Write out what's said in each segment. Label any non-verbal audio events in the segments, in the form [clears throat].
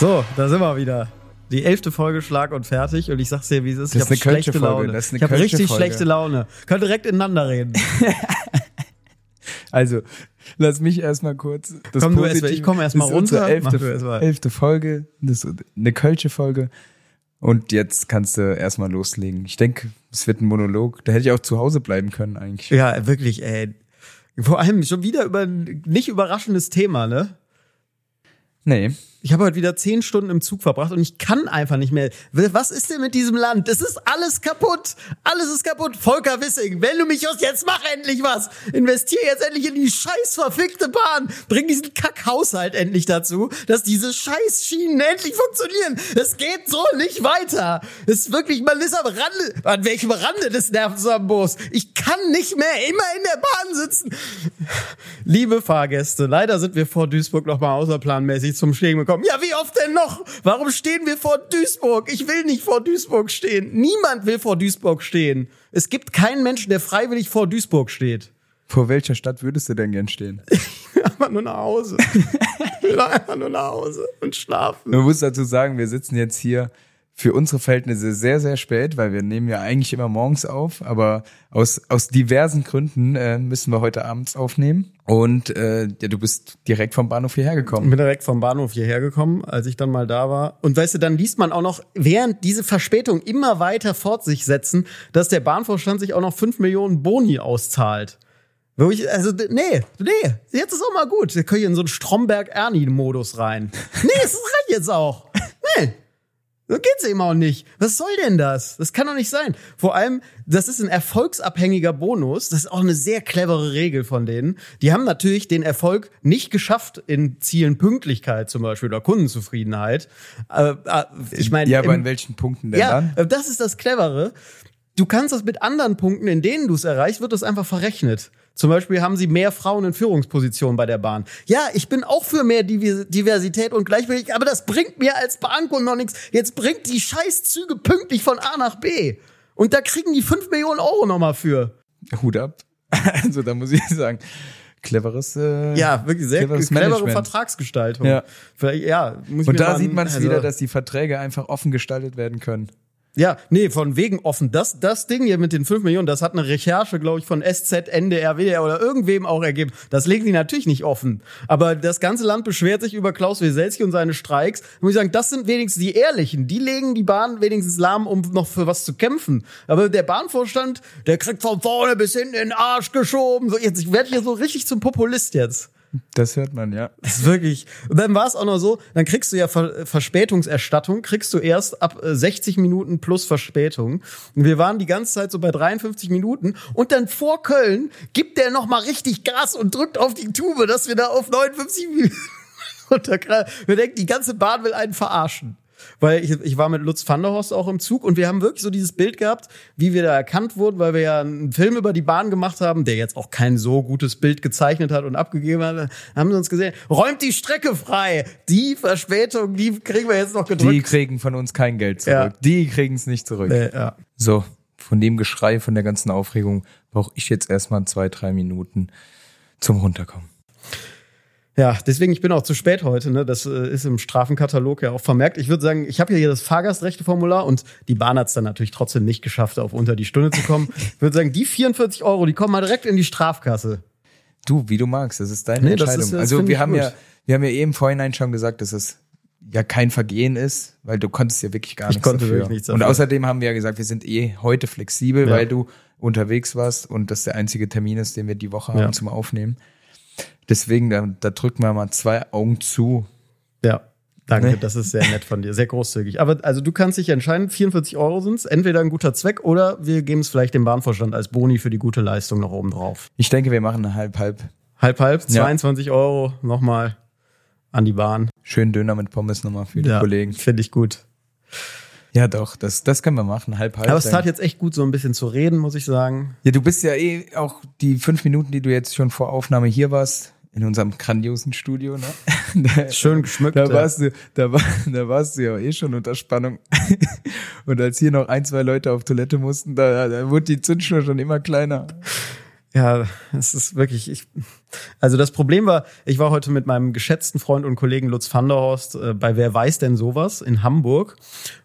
So, da sind wir wieder. Die elfte Folge Schlag und fertig und ich sag's dir, wie es ist. Das ich habe schlechte Folge. Laune. Ich habe richtig Folge. schlechte Laune. Könnt direkt ineinander reden. Also, lass mich erstmal kurz. Das Komm du erst mal, Positive- ich komm erst mal das ist unsere runter. Mach du Elfte, erst mal. elfte Folge. Das ist eine Kölsche Folge. Und jetzt kannst du erstmal loslegen. Ich denke, es wird ein Monolog. Da hätte ich auch zu Hause bleiben können eigentlich. Ja, wirklich, ey. Vor allem schon wieder über ein nicht überraschendes Thema, ne? Nee. Ich habe heute wieder zehn Stunden im Zug verbracht und ich kann einfach nicht mehr. Was ist denn mit diesem Land? Es ist alles kaputt. Alles ist kaputt. Volker Wissing, wenn du mich aus jetzt mach endlich was. Investier jetzt endlich in die scheiß verfickte Bahn. Bring diesen Kackhaushalt endlich dazu, dass diese scheiß Schienen endlich funktionieren. Es geht so nicht weiter. Es ist wirklich, man ist am Rande, an welchem Rande des Nervensambos. Ich kann nicht mehr immer in der Bahn sitzen. Liebe Fahrgäste, leider sind wir vor Duisburg noch mal außerplanmäßig zum Stehen gekommen. Ja, wie oft denn noch? Warum stehen wir vor Duisburg? Ich will nicht vor Duisburg stehen. Niemand will vor Duisburg stehen. Es gibt keinen Menschen, der freiwillig vor Duisburg steht. Vor welcher Stadt würdest du denn gern stehen? [laughs] Ich will einfach nur nach Hause. Ich will einfach nur nach Hause und schlafen. Man muss dazu sagen, wir sitzen jetzt hier für unsere Verhältnisse sehr, sehr spät, weil wir nehmen ja eigentlich immer morgens auf, aber aus, aus diversen Gründen äh, müssen wir heute abends aufnehmen. Und äh, ja, du bist direkt vom Bahnhof hierher Ich gekommen. bin direkt vom Bahnhof hierher gekommen, als ich dann mal da war. Und weißt du, dann liest man auch noch, während diese Verspätungen immer weiter fort sich setzen, dass der Bahnvorstand sich auch noch 5 Millionen Boni auszahlt. Ich, also, nee, nee, jetzt ist auch mal gut. Wir können hier in so einen Stromberg-Ernie-Modus rein. Nee, es reicht jetzt auch. Nee. So geht's eben auch nicht. Was soll denn das? Das kann doch nicht sein. Vor allem, das ist ein erfolgsabhängiger Bonus. Das ist auch eine sehr clevere Regel von denen. Die haben natürlich den Erfolg nicht geschafft in Zielen Pünktlichkeit zum Beispiel oder Kundenzufriedenheit. Äh, äh, ich meine, Ja, aber in welchen Punkten denn ja, dann? äh, das ist das Clevere. Du kannst das mit anderen Punkten, in denen du es erreichst, wird das einfach verrechnet. Zum Beispiel haben sie mehr Frauen in Führungspositionen bei der Bahn. Ja, ich bin auch für mehr Diversität und Gleichberechtigung, aber das bringt mir als Bahnkunde noch nichts. Jetzt bringt die Scheißzüge pünktlich von A nach B. Und da kriegen die 5 Millionen Euro nochmal für. Hut ab. [laughs] Also da muss ich sagen, cleveres. Äh, Ja, wirklich sehr cleveres clevere. Vertragsgestaltung. Ja. Vielleicht, ja, muss ich Und da sieht man es also- wieder, dass die Verträge einfach offen gestaltet werden können. Ja, nee, von wegen offen. Das, das Ding hier mit den 5 Millionen, das hat eine Recherche, glaube ich, von SZ, NDR, WDR oder irgendwem auch ergeben. Das legen die natürlich nicht offen. Aber das ganze Land beschwert sich über Klaus Weselski und seine Streiks. Muss ich sagen, das sind wenigstens die Ehrlichen. Die legen die Bahn wenigstens lahm, um noch für was zu kämpfen. Aber der Bahnvorstand, der kriegt von vorne bis hinten in den Arsch geschoben. So, jetzt, ich werde hier so richtig zum Populist jetzt. Das hört man, ja. Das ist wirklich. Und dann war es auch noch so, dann kriegst du ja Ver Verspätungserstattung, kriegst du erst ab äh, 60 Minuten plus Verspätung. Und wir waren die ganze Zeit so bei 53 Minuten und dann vor Köln gibt der noch mal richtig Gas und drückt auf die Tube, dass wir da auf 59 Minuten [laughs] runterknallen. Wir denken, die ganze Bahn will einen verarschen. Weil ich, ich war mit Lutz van der Horst auch im Zug und wir haben wirklich so dieses Bild gehabt, wie wir da erkannt wurden, weil wir ja einen Film über die Bahn gemacht haben, der jetzt auch kein so gutes Bild gezeichnet hat und abgegeben hat. Haben sie uns gesehen, räumt die Strecke frei. Die Verspätung, die kriegen wir jetzt noch gedrückt. Die kriegen von uns kein Geld zurück. Ja. Die kriegen es nicht zurück. äh, ja. So, von dem Geschrei, von der ganzen Aufregung brauche ich jetzt erstmal zwei, drei Minuten zum Runterkommen. Ja, deswegen, ich bin auch zu spät heute. Ne? Das äh, ist im Strafenkatalog ja auch vermerkt. Ich würde sagen, ich habe ja hier das Fahrgastrechteformular und die Bahn hat es dann natürlich trotzdem nicht geschafft, auf unter die Stunde zu kommen. [laughs] Ich würde sagen, die 44 Euro, die kommen mal direkt in die Strafkasse. Du, wie du magst, das ist deine Nee, Entscheidung. ist- das also wir ich haben gut. ja, wir haben ja eben vorhinein schon gesagt, dass es ja kein Vergehen ist, weil du konntest ja wirklich gar Ich nichts konnte dafür. wirklich nichts Und dafür. außerdem haben wir ja gesagt, wir sind eh heute flexibel, Ja. weil du unterwegs warst und das der einzige Termin ist, den wir die Woche haben Ja. zum Aufnehmen. Deswegen, da, da drücken wir mal zwei Augen zu. Ja, danke, Nee. das ist sehr nett von dir, sehr großzügig. Aber also du kannst dich entscheiden, 44 Euro sind's, entweder ein guter Zweck oder wir geben es vielleicht dem Bahnvorstand als Boni für die gute Leistung noch oben drauf. Ich denke, wir machen halb, halb. Halb, halb, Ja. 22 Euro nochmal an die Bahn. Schönen Döner mit Pommes nochmal für die Kollegen. Finde ich gut. Ja, doch, das, das können wir machen, halb, halb. Aber es tat jetzt echt gut, so ein bisschen zu reden, muss ich sagen. Ja, du bist ja eh auch die fünf Minuten, die du jetzt schon vor Aufnahme hier warst, in unserem grandiosen Studio, ne? [laughs] Da, Schön geschmückt. da ja. warst du, da, war, da warst du ja eh schon unter Spannung. [laughs] Und als hier noch ein, zwei Leute auf Toilette mussten, da, da wurde die Zündschnur schon immer kleiner. Ja, es ist wirklich, ich, also das Problem war, ich war heute mit meinem geschätzten Freund und Kollegen Lutz van der Horst äh, bei Wer weiß denn sowas in Hamburg.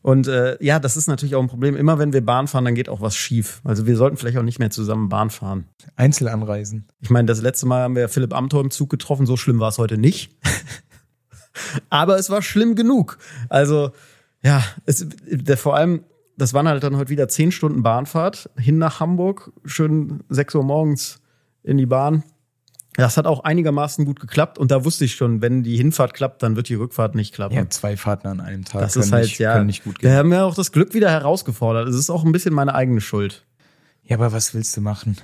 Und äh, ja, das ist natürlich auch ein Problem. Immer wenn wir Bahn fahren, dann geht auch was schief. Also wir sollten vielleicht auch nicht mehr zusammen Bahn fahren. Einzelanreisen. Ich meine, das letzte Mal haben wir Philipp Amthor im Zug getroffen, so schlimm war es heute nicht. [laughs] Aber es war schlimm genug. Also, ja, es, der, vor allem, das waren halt dann heute wieder zehn Stunden Bahnfahrt hin nach Hamburg, schön sechs Uhr morgens in die Bahn. Das hat auch einigermaßen gut geklappt und da wusste ich schon, wenn die Hinfahrt klappt, dann wird die Rückfahrt nicht klappen. Ja, zwei Fahrten an einem Tag das können, ist halt, nicht, ja, können nicht gut Wir gehen. haben ja auch das Glück wieder herausgefordert. Es ist auch ein bisschen meine eigene Schuld. Ja, aber was willst du machen?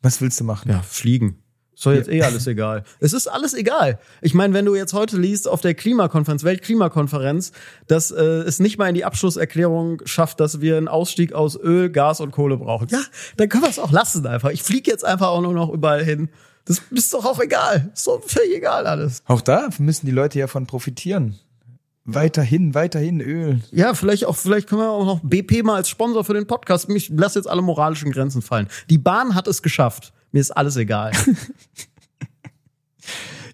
Was willst du machen? Ja, fliegen. Ist doch jetzt eh alles egal. Es ist alles egal. Ich meine, wenn du jetzt heute liest auf der Klimakonferenz, Weltklimakonferenz, dass äh, es nicht mal in die Abschlusserklärung schafft, dass wir einen Ausstieg aus Öl, Gas und Kohle brauchen. Ja, dann können wir es auch lassen einfach. Ich fliege jetzt einfach auch nur noch überall hin. Das ist doch auch egal. Ist doch völlig egal alles. Auch da müssen die Leute ja von profitieren. Weiterhin, weiterhin Öl. Ja, vielleicht auch, vielleicht können wir auch noch BP mal als Sponsor für den Podcast. Ich lasse jetzt alle moralischen Grenzen fallen. Die Bahn hat es geschafft. Mir ist alles egal. [laughs]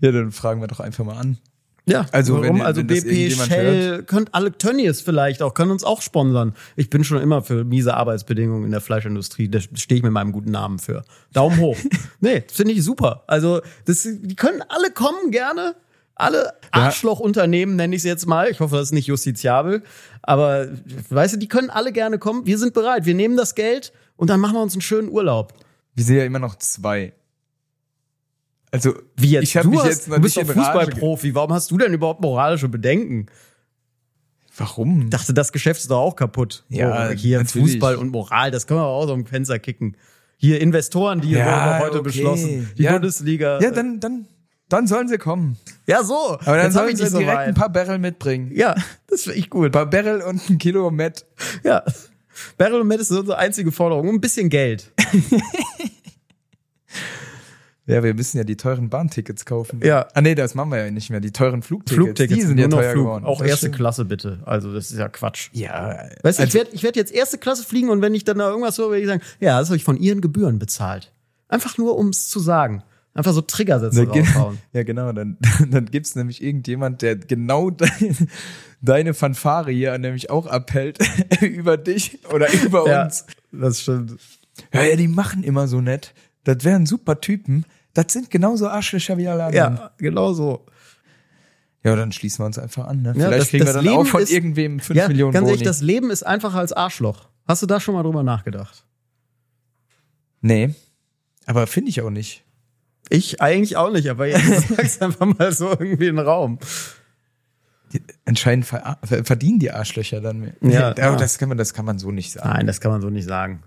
Ja, dann fragen wir doch einfach mal an. Ja, Also, warum? wenn- also wenn BP, Shell, könnt alle Tönnies vielleicht auch, können uns auch sponsern. Ich bin schon immer für miese Arbeitsbedingungen in der Fleischindustrie. Da stehe ich mit meinem guten Namen für. Daumen hoch. [laughs] nee, das finde ich super. Also, das, die können alle kommen gerne. Alle Arschlochunternehmen nenne ich es jetzt mal. Ich hoffe, das ist nicht justiziabel. Aber weißt du, die können alle gerne kommen. Wir sind bereit. Wir nehmen das Geld und dann machen wir uns einen schönen Urlaub. Wir sind ja immer noch zwei. Also, Wie jetzt? ich habe du, mich hast, jetzt noch du bist doch Fußballprofi. Warum hast du denn überhaupt moralische Bedenken? Warum? Ich dachte, das Geschäft ist doch auch kaputt. Ja, so, hier natürlich. Fußball und Moral, das können wir auch so im Fenster kicken. Hier Investoren, die Ja, heute okay. beschlossen. Die Ja. Bundesliga. Ja, dann, dann, dann sollen sie kommen. ja, so. Aber dann hab sollen ich sie so direkt weit. ein paar Barrel mitbringen. Ja, das finde ich Ein gut. paar Barrel und ein Kilo Met. Ja. Beryl und Matt ist unsere einzige Forderung. Ein bisschen Geld. [laughs] Ja, wir müssen ja die teuren Bahntickets kaufen. Ja. Ah nee, das machen wir ja nicht mehr. Die teuren Flugtickets, Flugtickets die sind ja teuer Flug. geworden. Auch Das erste stimmt. Klasse bitte. Also, das ist ja Quatsch. Ja. Weißt du, ich also, werde ich werd jetzt erste Klasse fliegen und wenn ich dann da irgendwas höre, werde ich sagen, ja, das habe ich von ihren Gebühren bezahlt. Einfach nur, um es zu sagen. Einfach so Triggersätze da ge- raushauen. [laughs] ja, genau. Dann, [laughs] dann gibt's nämlich irgendjemand, der genau deine, deine Fanfare hier nämlich auch abhält [laughs] über dich oder über Ja, uns. das stimmt. Ja, ja, die machen immer so nett. Das wären super Typen. Das sind genauso Arschlöcher wie alle anderen. Ja, genau so. Ja, dann schließen wir uns einfach an. Ne? Ja, Vielleicht das- kriegen wir das dann auch Leben von ist- irgendwem 5 ja, Millionen ganz Boni. ehrlich, das Leben ist einfacher als Arschloch. Hast du da schon mal drüber nachgedacht? nee, aber finde ich auch nicht. Ich eigentlich auch nicht, aber jetzt [laughs] sag's einfach mal so irgendwie in den Raum. Die, anscheinend ver ver- verdienen die Arschlöcher dann mehr. Ja, aber ja. das kann man, das kann man so nicht sagen. Nein, das kann man so nicht sagen.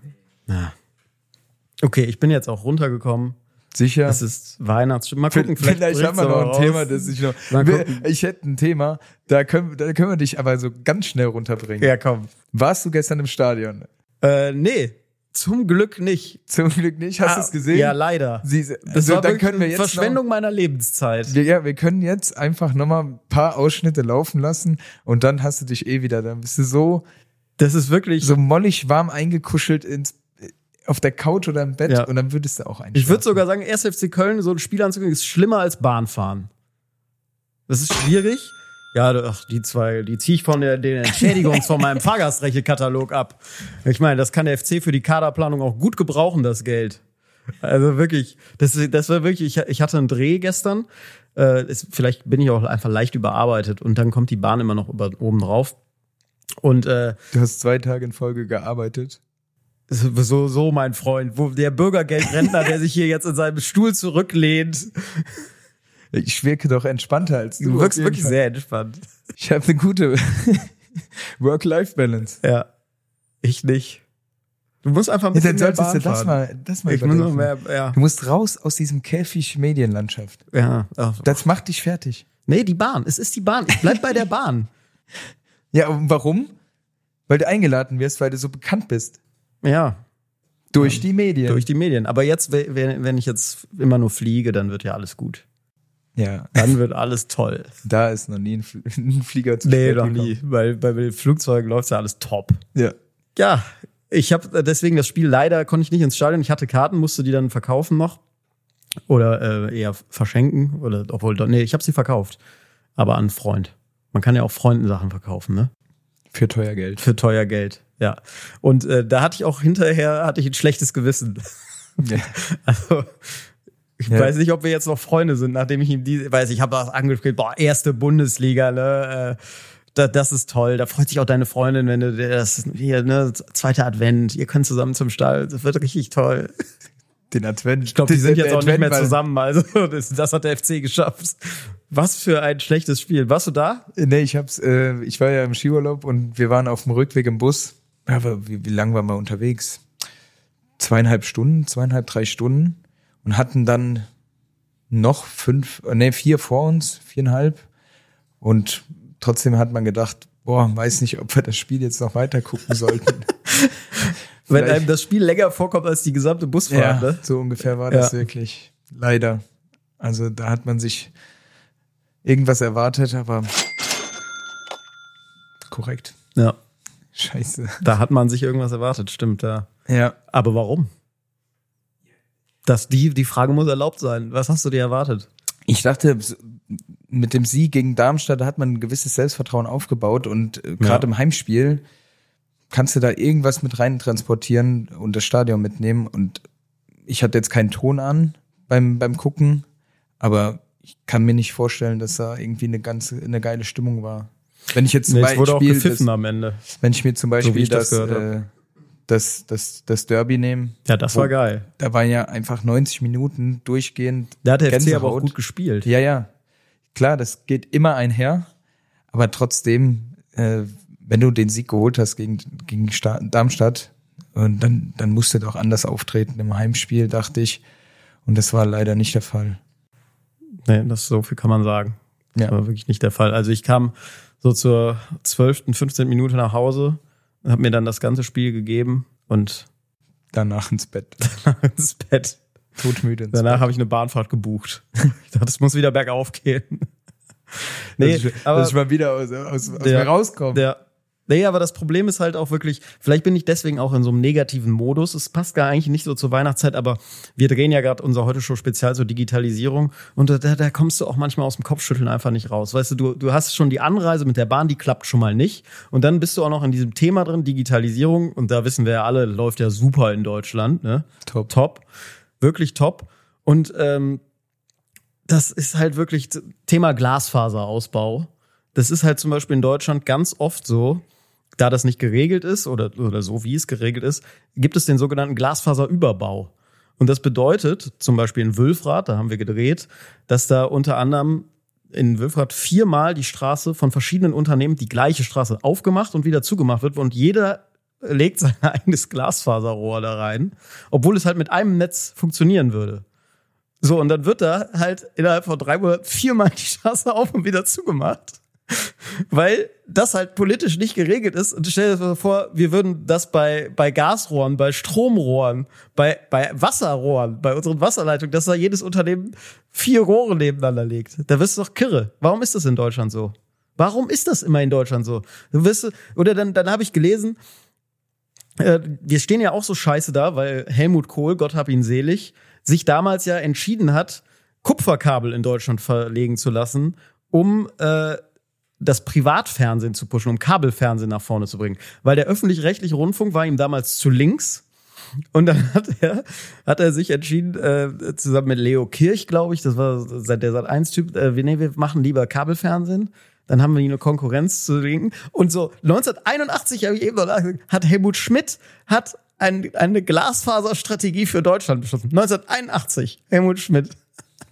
Ja. Okay, ich bin jetzt auch runtergekommen. Sicher. Es ist Weihnachtsstimmung. Mal gucken, Vielleicht, vielleicht, haben wir noch ein aber Thema, raus. das ich noch. Wir-. Ich hätte ein Thema, da können, da können wir dich aber so ganz schnell runterbringen. Ja, komm. Warst du gestern im Stadion? Äh, nee, zum Glück nicht. Zum Glück nicht. Hast du es gesehen? Ja, leider. Sie, Das also, war dann können wir eine jetzt Verschwendung Noch, meiner Lebenszeit. ja, wir können jetzt einfach nochmal ein paar Ausschnitte laufen lassen und dann hast du dich eh wieder. Dann bist du so, Das ist wirklich. so mollig warm eingekuschelt ins, auf der Couch oder im Bett Ja. und dann würdest du auch einschlafen. Ich würde sogar sagen, 1. FC Köln, so ein Spiel anzukriegen, ist schlimmer als Bahnfahren. Das ist schwierig. Ja, ach, die zwei, die ziehe ich von der, den Entschädigungs von meinem [laughs] Fahrgastrechte-Katalog ab. Ich meine, das kann der FC für die Kaderplanung auch gut gebrauchen, das Geld. Also wirklich, das, das war wirklich, ich, ich hatte einen Dreh gestern. Äh, ist, vielleicht bin ich auch einfach leicht überarbeitet und dann kommt die Bahn immer noch über, oben drauf. Und äh, Du hast zwei Tage in Folge gearbeitet. So, so, mein Freund, wo der Bürgergeldrentner, der sich hier jetzt in seinem Stuhl zurücklehnt, Ich wirke doch entspannter als du. Du wirkst wirklich Fall. sehr entspannt. Ich habe eine gute [laughs] Work-Life-Balance. Ja. Ich nicht. Du musst einfach ein Ja, bisschen dann mehr solltest du das mal, das mal Ich muss mehr, ja. Du musst raus aus diesem Käfig Medienlandschaft. Ja. Ach, Das macht dich fertig. nee, die Bahn. Es ist die Bahn. Ich bleib bei der Bahn. [laughs] Ja, und warum? Weil du eingeladen wirst, weil du so bekannt bist. Ja. Durch die Medien. Durch die Medien. Aber jetzt, wenn, ich jetzt immer nur fliege, dann wird ja alles gut. ja, Dann wird alles toll. da ist noch nie ein, Fl [laughs] ein Flieger zu Nee, noch nie. Weil bei Flugzeugen läuft ja alles top. Ja. Ja, ich habe deswegen das Spiel leider konnte ich nicht ins Stadion. Ich hatte Karten, musste die dann verkaufen noch oder äh, eher verschenken oder obwohl nee, ich habe sie verkauft, aber an einen Freund. Man kann ja auch Freunden Sachen verkaufen, ne? Für teuer Geld. Für teuer Geld, ja. Und äh, da hatte ich auch hinterher hatte ich ein schlechtes Gewissen. Ja. [laughs] Also ich Ja. weiß nicht, ob wir jetzt noch Freunde sind, nachdem ich ihm die, weiß ich, habe das angespielt, boah, erste Bundesliga, ne? Äh, da, das ist toll. Da freut sich auch deine Freundin, wenn du das hier, ne, zweiter Advent, ihr könnt zusammen zum Stall, das wird richtig toll. Den Advent. Ich glaube, die [laughs] sind jetzt auch nicht mehr zusammen, also [laughs] das, das hat der FC geschafft. Was für ein schlechtes Spiel. Warst du da? Nee, ich hab's, äh, ich war ja im Skiurlaub und wir waren auf dem Rückweg im Bus. Ja, Aber wie, wie lang waren wir unterwegs? Zweieinhalb Stunden, zweieinhalb, drei Stunden und hatten dann noch fünf, äh, nee, vier vor uns, viereinhalb. Und trotzdem hat man gedacht, boah, weiß nicht, ob wir das Spiel jetzt noch weiter gucken sollten. [laughs] Wenn einem das Spiel länger vorkommt als die gesamte Busfahrt, ne? so ungefähr war das Ja. wirklich. Leider. Also da hat man sich irgendwas erwartet, aber korrekt. Ja. Scheiße. Da hat man sich irgendwas erwartet, stimmt, ja. Ja. Aber warum? Das, die, die Frage muss erlaubt sein. Was hast du dir erwartet? Ich dachte, mit dem Sieg gegen Darmstadt hat man ein gewisses Selbstvertrauen aufgebaut und äh, gerade Ja. im Heimspiel kannst du da irgendwas mit rein transportieren und das Stadion mitnehmen. Und ich hatte jetzt keinen Ton an beim, beim Gucken, aber ich kann mir nicht vorstellen, dass da irgendwie eine ganze, eine geile Stimmung war. Wenn ich jetzt zum Nee, es wurde auch Beispiel, gepfiffen das, am Ende. wenn ich mir zum So Beispiel ich das das, äh, das, das, das Derby nehme, Ja, das war geil. da waren ja einfach 90 Minuten durchgehend Da hat der FC aber auch Gänsehaut. gut gespielt. Ja, ja. Klar, das geht immer einher, aber trotzdem, äh, wenn du den Sieg geholt hast gegen, gegen Sta Darmstadt, und dann, dann musst du doch anders auftreten im Heimspiel, dachte ich. Und das war leider nicht der Fall. Nee, das so viel kann man sagen. Das Ja. war wirklich nicht der Fall. Also ich kam so zur 12., 15. Minute nach Hause und habe mir dann das ganze Spiel gegeben und Danach ins Bett. [laughs] ins Bett. Todmüde ins Danach habe ich eine Bahnfahrt gebucht. [laughs] Ich dachte, es muss wieder bergauf gehen. Nee, dass ich, aber dass ich mal wieder aus, aus, aus Ja. mir rauskomme. Ja. Nee, aber das Problem ist halt auch wirklich, vielleicht bin ich deswegen auch in so einem negativen Modus. Es passt gar eigentlich nicht so zur Weihnachtszeit, aber wir drehen ja gerade unser heute Show Spezial zur Digitalisierung und da, da kommst du auch manchmal aus dem Kopfschütteln einfach nicht raus. Weißt du, du, du hast schon die Anreise mit der Bahn, die klappt schon mal nicht und dann bist du auch noch in diesem Thema drin, Digitalisierung und da wissen wir ja alle, läuft ja super in Deutschland, ne? Top. Top. Wirklich top. Und ähm, das ist halt wirklich Thema Glasfaserausbau. Das ist halt zum Beispiel in Deutschland ganz oft so, da das nicht geregelt ist oder, oder so wie es geregelt ist, gibt es den sogenannten Glasfaserüberbau. Und das bedeutet, zum Beispiel in Wülfrath, da haben wir gedreht, dass da unter anderem in Wülfrath viermal die Straße von verschiedenen Unternehmen die gleiche Straße aufgemacht und wieder zugemacht wird und jeder legt sein [laughs] eigenes Glasfaserrohr da rein, obwohl es halt mit einem Netz funktionieren würde. So, und dann wird da halt innerhalb von drei Monaten viermal die Straße auf und wieder zugemacht. [laughs] Weil das halt politisch nicht geregelt ist. Und stell dir vor, wir würden das bei, bei Gasrohren, bei Stromrohren, bei, bei Wasserrohren, bei unseren Wasserleitungen, dass da jedes Unternehmen vier Rohre nebeneinander legt. Da wirst du doch kirre. Warum ist das in Deutschland so? Warum ist das immer in Deutschland so? Du wirst, oder dann, dann habe ich gelesen, äh, wir stehen ja auch so scheiße da, weil Helmut Kohl, Gott hab ihn selig, sich damals ja entschieden hat, Kupferkabel in Deutschland verlegen zu lassen, um äh, das Privatfernsehen zu pushen, um Kabelfernsehen nach vorne zu bringen. Weil der öffentlich-rechtliche Rundfunk war ihm damals zu links. Und dann hat er, hat er sich entschieden, äh, zusammen mit Leo Kirch, glaube ich, das war seit der Sat 1-Typ, äh, wir, nee, wir machen lieber Kabelfernsehen. Dann haben wir hier eine Konkurrenz zu linken. Und so 1981, habe ich eben noch hat Helmut Schmidt hat ein, eine Glasfaserstrategie für Deutschland beschlossen. 1981, Helmut Schmidt.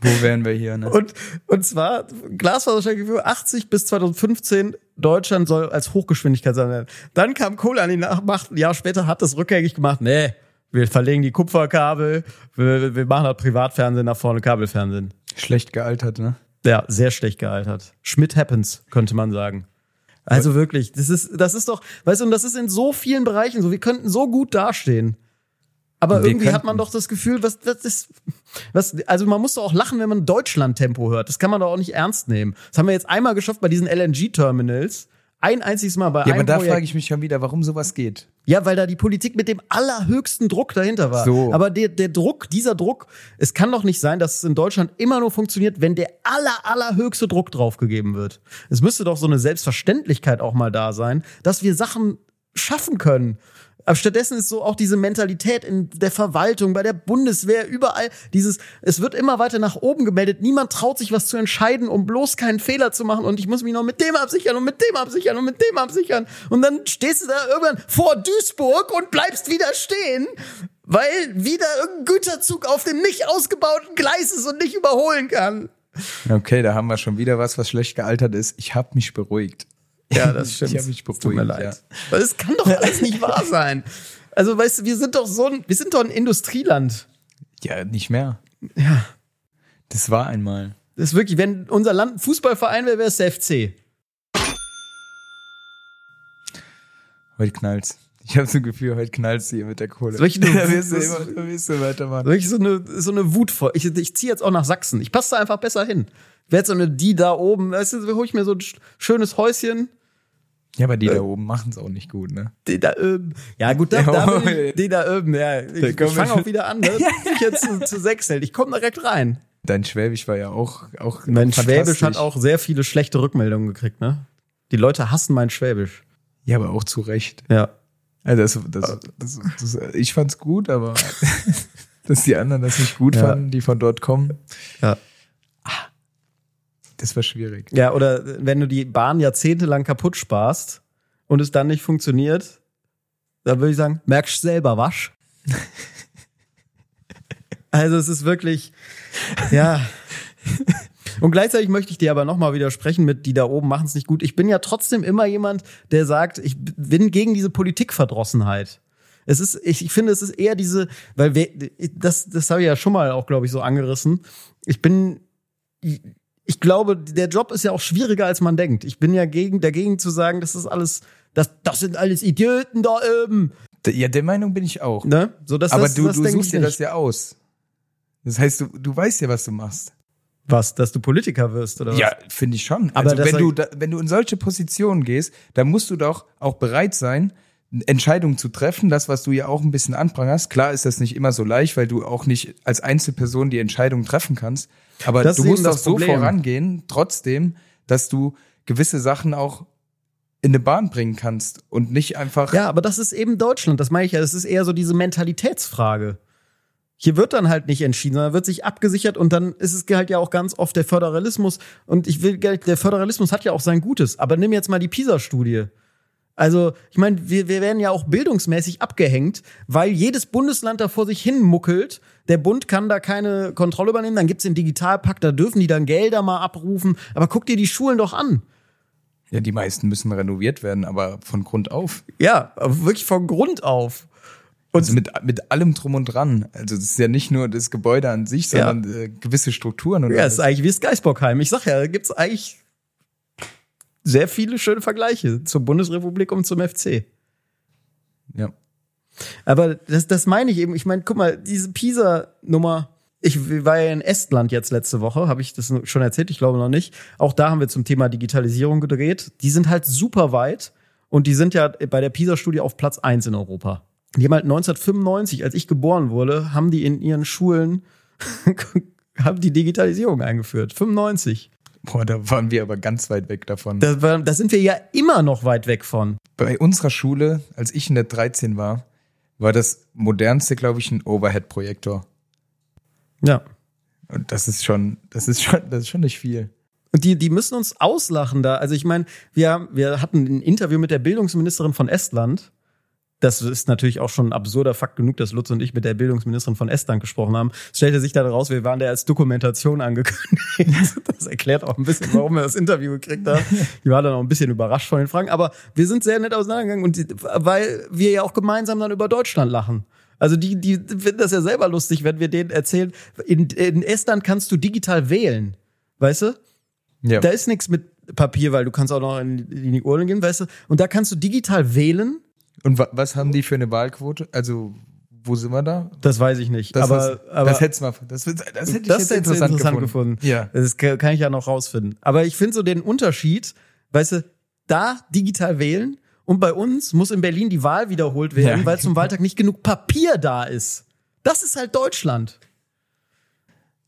Wo wären wir hier, ne? Und, und zwar Glasfaserstrategie für 80 bis 2015 Deutschland soll als Hochgeschwindigkeit sein. Dann kam Kohle an die Nachmacht, ein Jahr später hat das rückgängig gemacht. Nee, wir verlegen die Kupferkabel, wir, wir machen das Privatfernsehen nach vorne, Kabelfernsehen. Schlecht gealtert, ne? Ja, sehr schlecht gealtert. Schmidt happens, könnte man sagen. Also wirklich, das ist, das ist doch, weißt du, und das ist in so vielen Bereichen so, wir könnten so gut dastehen. Aber Wir irgendwie hat könnten. man doch das Gefühl, was, das ist, was, also man muss doch auch lachen, wenn man Deutschland-Tempo hört. Das kann man doch auch nicht ernst nehmen. Das haben wir jetzt einmal geschafft bei diesen LNG-Terminals. Ein einziges Mal bei Ja, einem aber da Projekt. frage ich mich schon wieder, warum sowas geht. Ja, weil da die Politik mit dem allerhöchsten Druck dahinter war. So. Aber der, der Druck, dieser Druck, es kann doch nicht sein, dass es in Deutschland immer nur funktioniert, wenn der aller, allerhöchste Druck draufgegeben wird. Es müsste doch so eine Selbstverständlichkeit auch mal da sein, dass wir Sachen schaffen können. Aber stattdessen ist so auch diese Mentalität in der Verwaltung, bei der Bundeswehr, überall dieses, es wird immer weiter nach oben gemeldet. Niemand traut sich was zu entscheiden, um bloß keinen Fehler zu machen. Und ich muss mich noch mit dem absichern und mit dem absichern und mit dem absichern. Und dann stehst du da irgendwann vor Duisburg und bleibst wieder stehen, weil wieder irgendein Güterzug auf dem nicht ausgebauten Gleis ist und nicht überholen kann. Okay, da haben wir schon wieder was, was schlecht gealtert ist. Ich habe mich beruhigt. Ja, [laughs] das stimmt. Ich habe mich Es tut mir beruhigt, leid. Weil es kann doch alles nicht wahr sein. Also, weißt du, wir sind doch so ein, wir sind doch ein Industrieland. Ja. ja, nicht mehr. Ja. Das war einmal. Das ist wirklich, wenn unser Land ein Fußballverein wäre, wäre es der FC. Heute knallt's. Ich habe so ein Gefühl, heute knallt's hier mit der Kohle. Soll ich [laughs] nur- da wirst du das- immer, da wirst du weitermachen. Wirklich so eine, so eine Wut vor. Ich, ich ziehe jetzt auch nach Sachsen. Ich passe da einfach besser hin. Wer jetzt so eine die da oben, weißt du, hol ich mir so ein sch- schönes Häuschen. Ja, aber die Äh. da oben machen's auch nicht gut, ne? Die da oben. Ja, gut, da, da ich, die da oben, ja. Ich, ich fange auch wieder an, ne? [laughs] Ich jetzt zu, zu sechseln. Ich komme direkt rein. Dein Schwäbisch war ja auch, auch Mein. Schwäbisch hat auch sehr viele schlechte Rückmeldungen gekriegt, ne? Die Leute hassen mein Schwäbisch. Ja, aber auch zu Recht. Ja. Also das, das, das, das, ich fand's gut, aber [laughs] dass die anderen das nicht gut Ja. fanden, die von dort kommen, Ja. Das war schwierig. Ja, oder wenn du die Bahn jahrzehntelang kaputt sparst und es dann nicht funktioniert, dann würde ich sagen, merkst selber wasch. [laughs] also es ist wirklich, ja. Und gleichzeitig möchte ich dir aber nochmal widersprechen mit, die da oben machen es nicht gut. Ich bin ja trotzdem immer jemand, der sagt, ich bin gegen diese Politikverdrossenheit. Es ist, ich, ich finde, es ist eher diese, weil wir, das, das habe ich ja schon mal auch, glaube ich, so angerissen. Ich bin, ich glaube, der Job ist ja auch schwieriger, als man denkt. Ich bin ja gegen, dagegen zu sagen, das ist alles, das, das sind alles Idioten da oben. Ja, der Meinung bin ich auch. Ne? So, das, aber das, du, das du suchst dir nicht. das ja aus. Das heißt, du, du weißt ja, was du machst. Was, dass du Politiker wirst, oder was? Ja, finde ich schon. Aber also, wenn du, da, wenn du in solche Positionen gehst, dann musst du doch auch bereit sein, Entscheidungen zu treffen, das, was du ja auch ein bisschen anprangerst. Klar ist das nicht immer so leicht, weil du auch nicht als Einzelperson die Entscheidung treffen kannst. Aber Das du musst das so vorangehen, trotzdem, dass du gewisse Sachen auch in eine Bahn bringen kannst und nicht einfach. Ja, aber das ist eben Deutschland, das meine ich ja. Das ist eher so diese Mentalitätsfrage. Hier wird dann halt nicht entschieden, sondern wird sich abgesichert und dann ist es halt ja auch ganz oft der Föderalismus. Und ich will, der Föderalismus hat ja auch sein Gutes. Aber nimm jetzt mal die PISA-Studie. Also, ich meine, wir, wir werden ja auch bildungsmäßig abgehängt, weil jedes Bundesland da vor sich hin muckelt. Der Bund kann da keine Kontrolle übernehmen. Dann gibt's den Digitalpakt, da dürfen die dann Gelder mal abrufen. Aber guck dir die Schulen doch an. Ja, die meisten müssen renoviert werden, aber von Grund auf. Ja, aber wirklich von Grund auf. Und Also mit, mit allem drum und dran. Also das ist ja nicht nur das Gebäude an sich, Ja. sondern äh, gewisse Strukturen und Ja, alles. ist eigentlich wie das Geisbockheim. Ich sag ja, da gibt's eigentlich sehr viele schöne Vergleiche zur Bundesrepublik und zum FC. ja. Aber das, das meine ich eben. Ich meine, guck mal, diese Pisa-Nummer. Ich war ja in Estland jetzt letzte Woche, habe ich das schon erzählt? Ich glaube noch nicht. Auch da haben wir zum Thema Digitalisierung gedreht. Die sind halt super weit und die sind ja bei der Pisa-Studie auf Platz eins in Europa. Die haben halt 1995, als ich geboren wurde, haben die in ihren Schulen [laughs] haben die Digitalisierung eingeführt. 95. Boah, da waren wir aber ganz weit weg davon. Da, da sind wir ja immer noch weit weg von. Bei unserer Schule, als ich in der 13 war, war das modernste, glaube ich, ein Overhead-Projektor. Ja. Und das ist schon, das ist schon, das ist schon nicht viel. Und die, die müssen uns auslachen da. Also ich meine, wir, wir hatten ein Interview mit der Bildungsministerin von Estland. Das ist natürlich auch schon ein absurder Fakt genug, dass Lutz und ich mit der Bildungsministerin von Estland gesprochen haben. Es stellte sich dann raus, wir waren da als Dokumentation angekündigt. [laughs] Das erklärt auch ein bisschen, warum wir das Interview gekriegt haben. Die war dann auch ein bisschen überrascht von den Fragen. Aber wir sind sehr nett auseinandergegangen und die, weil wir ja auch gemeinsam dann über Deutschland lachen. Also die, die finden das ja selber lustig, wenn wir denen erzählen, in, in Estland kannst du digital wählen. Weißt du? Ja. Da ist nichts mit Papier, weil du kannst auch noch in, in die Urne gehen, weißt du? Und da kannst du digital wählen. Und wa was haben die für eine Wahlquote? Also, wo sind wir da? Das weiß ich nicht. Das, aber, was- aber das hätt's mal, das, das hätte ich das jetzt hätte interessant, interessant gefunden. gefunden. Ja. Das kann kann ich ja noch rausfinden. Aber ich finde so den Unterschied, weißt du, da digital wählen Und bei uns muss in Berlin die Wahl wiederholt werden, Ja. weil zum Wahltag nicht genug Papier da ist. Das ist halt Deutschland.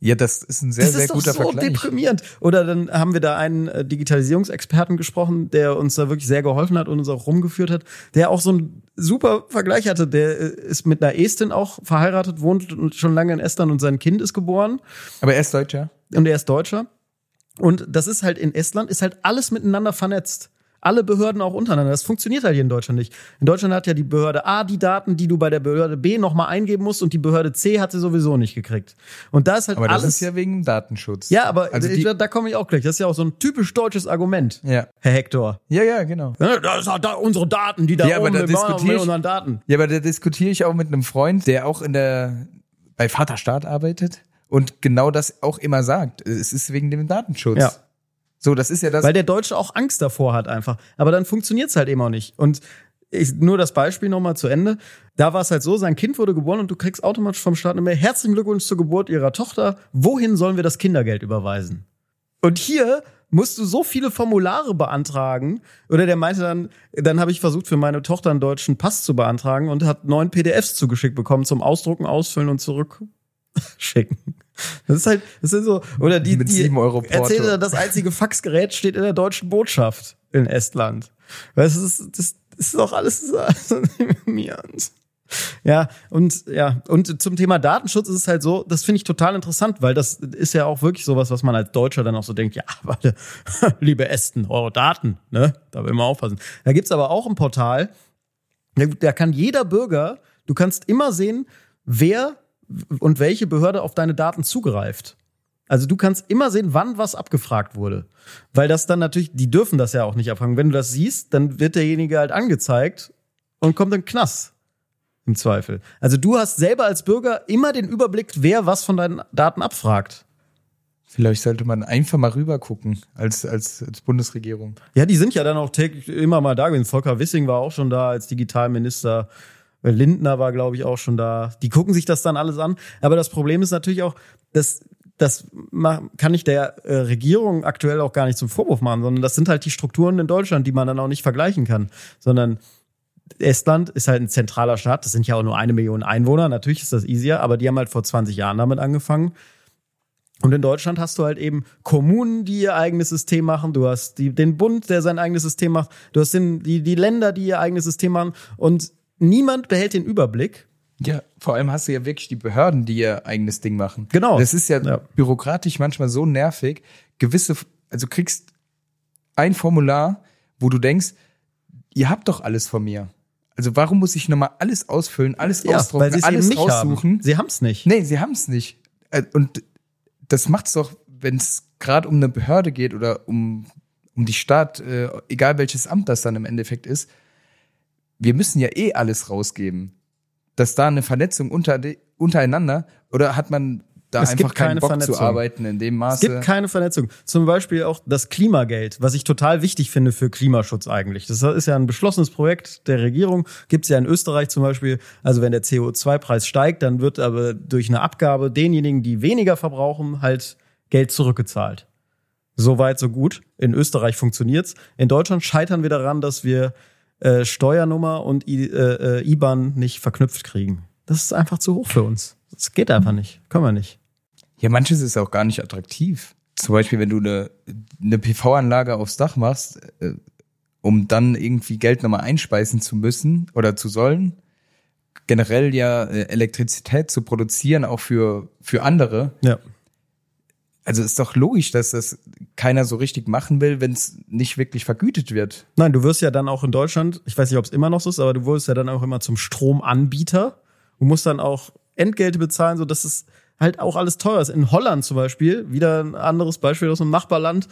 Ja, das ist ein sehr, das sehr ist doch guter so Vergleich. deprimierend. Oder dann haben wir da einen äh, Digitalisierungsexperten gesprochen, der uns da wirklich sehr geholfen hat und uns auch rumgeführt hat, der auch so einen super Vergleich hatte. Der äh, ist mit einer Estin auch verheiratet, wohnt und schon lange in Estland und sein Kind ist geboren Aber er ist Deutscher. und er ist Deutscher. Und das ist halt in Estland, ist halt alles miteinander vernetzt. Alle Behörden auch untereinander. Das funktioniert halt hier in Deutschland nicht. In Deutschland hat ja die Behörde A die Daten, die du bei der Behörde B nochmal eingeben musst und die Behörde C hat sie sowieso nicht gekriegt. Und da ist halt Aber das alles. ist ja wegen dem Datenschutz. ja, aber also ich, da komme ich auch gleich. Das ist ja auch so ein typisch deutsches Argument, ja. Herr Hector. ja, ja, genau. Ja, Das sind da unsere Daten, die da Ja, aber oben da wir machen diskutiere unseren Daten. Ja, aber da diskutiere ich auch mit einem Freund, der auch in der bei Vaterstaat arbeitet und genau das auch immer sagt. Es ist wegen dem Datenschutz. Ja. So, das ist ja das. Weil der Deutsche auch Angst davor hat einfach. Aber dann funktioniert's halt eben auch nicht. Und ich, nur das Beispiel nochmal zu Ende. Da war es halt so, sein Kind wurde geboren und du kriegst automatisch vom Staat eine Mail, herzlichen Glückwunsch zur Geburt ihrer Tochter. Wohin sollen wir das Kindergeld überweisen? Und hier musst du so viele Formulare beantragen. Oder der meinte dann, dann habe ich versucht, für meine Tochter einen deutschen Pass zu beantragen und hat neun PDFs zugeschickt bekommen zum Ausdrucken, Ausfüllen und zurückschicken. Das ist halt, das ist so, oder die, Mit die dann, das einzige Faxgerät steht in der deutschen Botschaft in Estland. Weißt du, das, ist- das, das ist doch alles so deprimierend. Ja, und ja, und zum Thema Datenschutz ist es halt so, das finde ich total interessant, weil das ist ja auch wirklich sowas, was man als Deutscher dann auch so denkt, ja, [laughs] warte, liebe Esten, eure Daten, ne? Da will man aufpassen. Da gibt's aber auch ein Portal, da, da kann jeder Bürger, du kannst immer sehen, wer und welche Behörde auf deine Daten zugreift. Also du kannst immer sehen, wann was abgefragt wurde. Weil das dann natürlich, die dürfen das ja auch nicht abfragen. Wenn du das siehst, dann wird derjenige halt angezeigt und kommt in den Knast. Im Zweifel. Also du hast selber als Bürger immer den Überblick, wer was von deinen Daten abfragt. Vielleicht sollte man einfach mal rüber gucken als, als, als Bundesregierung. Ja, die sind ja dann auch täglich immer mal da gewesen. Volker Wissing war auch schon da als Digitalminister. Lindner war, glaube ich, auch schon da. Die gucken sich das dann alles an. Aber das Problem ist natürlich auch, dass das kann ich der äh, Regierung aktuell auch gar nicht zum Vorwurf machen, sondern das sind halt die Strukturen in Deutschland, die man dann auch nicht vergleichen kann. Sondern Estland ist halt ein zentraler Staat. Das sind ja auch nur eine Million Einwohner. Natürlich ist das easier, aber die haben halt vor 20 Jahren damit angefangen. Und in Deutschland hast du halt eben Kommunen, die ihr eigenes System machen. Du hast die, den Bund, der sein eigenes System macht. Du hast den, die, die Länder, die ihr eigenes System machen. Und niemand behält den Überblick. Ja, vor allem hast du ja wirklich die Behörden, die ihr eigenes Ding machen. Genau. Das ist ja, Ja. bürokratisch manchmal so nervig. Gewisse, also kriegst ein Formular, wo du denkst, ihr habt doch alles von mir. Also warum muss ich nochmal alles ausfüllen, alles ausdrucken, sie es alles eben nicht raussuchen? haben. Sie haben es nicht. Nee, sie haben es nicht. Äh, Und das macht's doch, wenn es gerade um eine Behörde geht oder um, um die Stadt, äh, egal welches Amt das dann im Endeffekt ist, wir müssen ja eh alles rausgeben. Dass da eine Vernetzung unter, untereinander oder hat man da Es einfach keinen keine Bock Vernetzung. zu arbeiten in dem Es Maße? gibt keine Vernetzung. Zum Beispiel auch das Klimageld, was ich total wichtig finde für Klimaschutz eigentlich. Das ist ja ein beschlossenes Projekt der Regierung. Gibt es ja in Österreich zum Beispiel. Also wenn der CO2-Preis steigt, dann wird aber durch eine Abgabe denjenigen, die weniger verbrauchen, halt Geld zurückgezahlt. So weit, so gut. In Österreich funktioniert's. In Deutschland scheitern wir daran, dass wir äh, Steuernummer und I, äh, äh, IBAN nicht verknüpft kriegen. Das ist einfach zu hoch für uns. Das geht einfach nicht. Können wir nicht. Ja, manches ist auch gar nicht attraktiv. Zum Beispiel, wenn du eine, eine PV-Anlage aufs Dach machst, äh, um dann irgendwie Geld nochmal einspeisen zu müssen oder zu sollen. Generell ja äh, Elektrizität zu produzieren, auch für, für andere. Ja. Also ist doch logisch, dass das keiner so richtig machen will, wenn es nicht wirklich vergütet wird. Nein, du wirst ja dann auch in Deutschland, ich weiß nicht, ob es immer noch so ist, aber du wirst ja dann auch immer zum Stromanbieter. Du musst dann auch Entgelte bezahlen, so dass es halt auch alles teuer ist. In Holland zum Beispiel, wieder ein anderes Beispiel aus einem Nachbarland,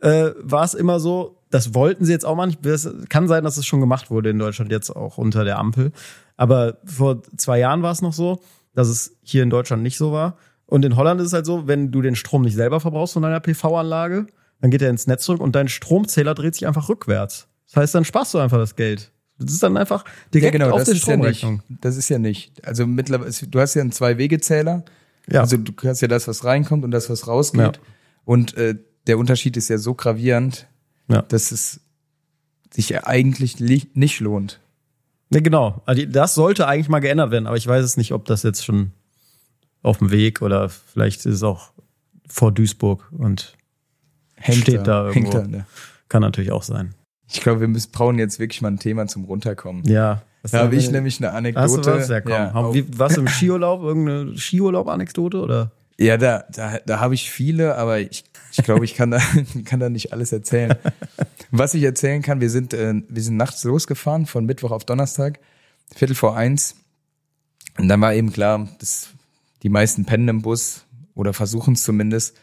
äh, war es immer so, das wollten sie jetzt auch mal nicht. Es kann sein, dass es schon gemacht wurde in Deutschland jetzt auch unter der Ampel. Aber vor zwei Jahren war es noch so, dass es hier in Deutschland nicht so war. Und in Holland ist es halt so, wenn du den Strom nicht selber verbrauchst von deiner PV-Anlage, dann geht er ins Netz zurück und dein Stromzähler dreht sich einfach rückwärts. Das heißt, dann sparst du einfach das Geld. Das ist dann einfach direkt auf genau, das der ist ja nicht. Stromrechnung. Das ist ja nicht. Also mittlerweile, du hast ja einen Zwei-Wege-Zähler. Ja. Also du hast ja das, was reinkommt und das, was rausgeht. Ja. Und äh, der Unterschied ist ja so gravierend, Ja. dass es sich eigentlich li- nicht lohnt. Ne, genau. Also das sollte eigentlich mal geändert werden, aber ich weiß es nicht, ob das jetzt schon auf dem Weg oder vielleicht ist es auch vor Duisburg und steht da irgendwo. hängt da, ne? kann natürlich auch sein. Ich glaube, wir müssen, brauchen jetzt wirklich mal ein Thema zum Runterkommen. Ja. Was Da habe ich wir- nämlich eine Hast Anekdote. du was? Ja, komm. Ja, Haben- auf- Wie, warst du im Skiurlaub? Irgendeine Skiurlaub-Anekdote oder? Ja, da, da, da habe ich viele, aber ich, ich glaube, ich kann da, [laughs] kann da nicht alles erzählen. Was ich erzählen kann, wir sind, äh, wir sind nachts losgefahren von Mittwoch auf Donnerstag, Viertel vor eins. Und dann war eben klar, dass die meisten pennen im Bus oder versuchen es zumindest.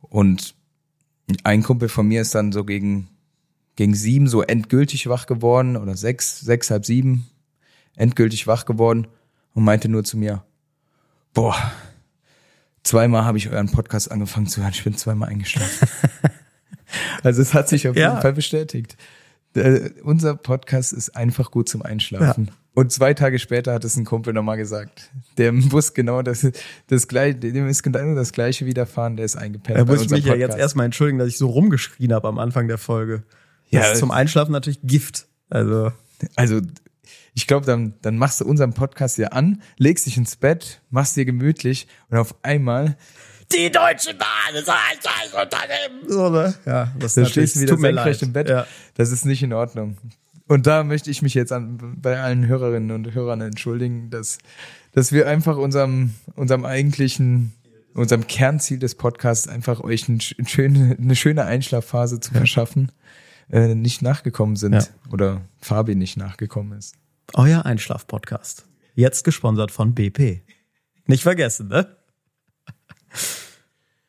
Und ein Kumpel von mir ist dann so gegen, gegen sieben so endgültig wach geworden oder sechs, sechs, halb sieben endgültig wach geworden und meinte nur zu mir, boah, zweimal habe ich euren Podcast angefangen zu hören. Ich bin zweimal eingeschlafen. [laughs] also es hat sich auf Ja. jeden Fall bestätigt. Äh, unser Podcast ist einfach gut zum Einschlafen. Und zwei Tage später hat es ein Kumpel nochmal gesagt. Der Bus genau das, das gleiche, dem ist genau das gleiche widerfahren, der ist eingepennt. Da muss ich mich ja jetzt Podcast. erstmal entschuldigen, dass ich so rumgeschrien habe am Anfang der Folge. Das Ja, ist zum Einschlafen natürlich Gift. Also, Also ich glaube, dann, dann machst du unseren Podcast hier an, legst dich ins Bett, machst dir gemütlich und auf einmal die Deutsche Bahn ist ein Scheißunternehmen. So, ne? Ja, das Da stehst du wieder senkrecht im Bett. Ja. Das ist nicht in Ordnung. Und da möchte ich mich jetzt an, bei allen Hörerinnen und Hörern entschuldigen, dass, dass wir einfach unserem, unserem eigentlichen, unserem Kernziel des Podcasts einfach euch ein, ein schöne, eine schöne Einschlafphase zu verschaffen, äh, nicht nachgekommen sind. Ja. Oder Fabi nicht nachgekommen ist. Euer Einschlaf-Podcast. Jetzt gesponsert von BP. Nicht vergessen, ne? [laughs]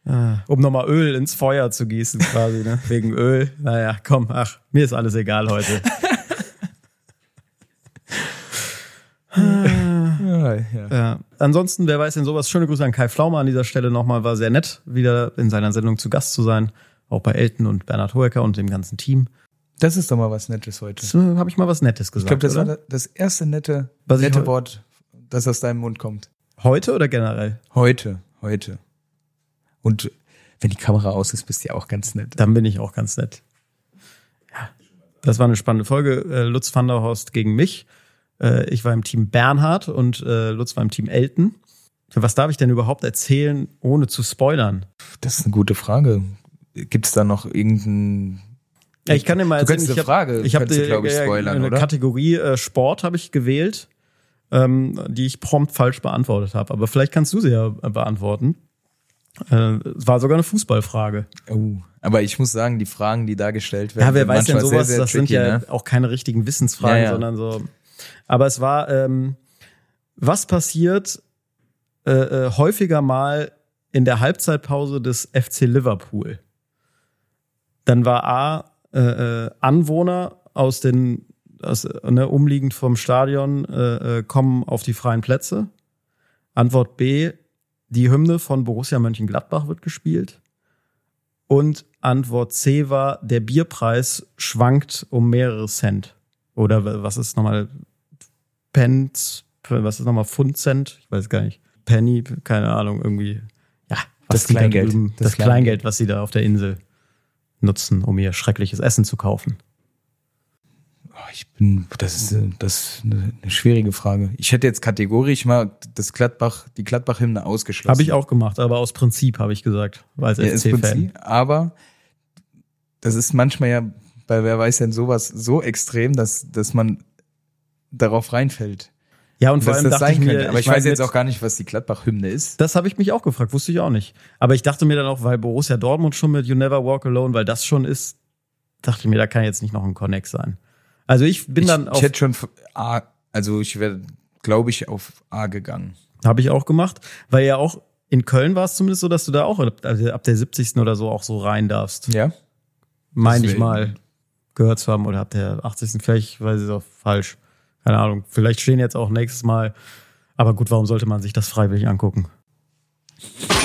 Ah, Um nochmal Öl ins Feuer zu gießen, quasi, ne? [laughs] Wegen Öl. Naja, komm, ach, mir ist alles egal heute. Ja, ja. Ja. Ansonsten, wer weiß denn sowas? Schöne Grüße an Kai Flaume an dieser Stelle nochmal. War sehr nett, wieder in seiner Sendung zu Gast zu sein. Auch bei Elton und Bernhard Hoeker und dem ganzen Team. Das ist doch mal was Nettes heute. Das äh, habe ich mal was Nettes Ich gesagt. glaube, das oder? war das erste nette, Was ich nette Wort, das aus deinem Mund kommt. Heute oder generell? Heute, heute. Und wenn die Kamera aus ist, bist du ja auch ganz nett. Dann bin ich auch ganz nett. Ja. Das war eine spannende Folge. Äh, Lutz van der Horst gegen mich. Äh, Ich war im Team Bernhard und äh, Lutz war im Team Elton. Was darf ich denn überhaupt erzählen, ohne zu spoilern? Das ist eine gute Frage. Gibt es da noch irgendeinen. Ja, ich kann dir mal erzählen, ich eine hab- Frage, ich habe kannst du, glaub ich, spoilern, eine oder? Kategorie äh, Sport habe ich gewählt, ähm, die ich prompt falsch beantwortet habe. Aber vielleicht kannst du sie ja äh, beantworten. Äh, Es war sogar eine Fußballfrage. Oh. Aber ich muss sagen, die Fragen, die da gestellt werden, Ja, wer sind weiß denn sowas? sehr, sehr das sind tricky, ja ne? auch keine richtigen Wissensfragen, Ja, ja. sondern so. Aber es war, ähm, was passiert äh, äh, häufiger mal in der Halbzeitpause des FC Liverpool? Dann war A, äh, äh, Anwohner aus den, aus, ne, umliegend vom Stadion, äh, äh, kommen auf die freien Plätze. Antwort B, die Hymne von Borussia Mönchengladbach wird gespielt. Und Antwort C war, der Bierpreis schwankt um mehrere Cent. Oder was ist nochmal Pence, was ist nochmal Pfund-Cent? Ich weiß gar nicht. Penny, keine Ahnung, irgendwie. Ja, Das die da Kleingeld. drüben- Das Das, Kleingeld, was sie da auf der Insel nutzen, um ihr schreckliches Essen zu kaufen. Oh, ich bin, das ist, das ist eine, schwierige Frage. Ich hätte jetzt kategorisch mal das Gladbach, die Gladbach-Hymne ausgeschlossen. Habe ich auch gemacht, aber aus Prinzip habe ich gesagt, weil als Ja, FC-Fan. Aber das ist manchmal ja, bei wer weiß denn sowas, so extrem, dass, dass man darauf reinfällt. Ja, und vor allem das dachte ich mir. Aber ich, mein, weiß jetzt auch gar nicht, was die Gladbach-Hymne ist. Das habe ich mich auch gefragt, wusste ich auch nicht. Aber ich dachte mir dann auch, weil Borussia Dortmund schon mit You Never Walk Alone, weil das schon ist, dachte ich mir, da kann jetzt nicht noch ein Connect sein. Also ich bin Ich, dann auf, ich hätte schon A, also ich wäre, glaube ich, auf A gegangen. habe ich auch gemacht, weil ja auch in Köln war es zumindest so, dass du da auch also ab der 70. oder so auch so rein darfst. Ja? Meine ich mal gehört zu haben oder ab der 80. Vielleicht weiß ich es auch falsch. Keine Ahnung. Vielleicht stehen jetzt auch nächstes Mal. Aber gut, warum sollte man sich das freiwillig angucken? [laughs]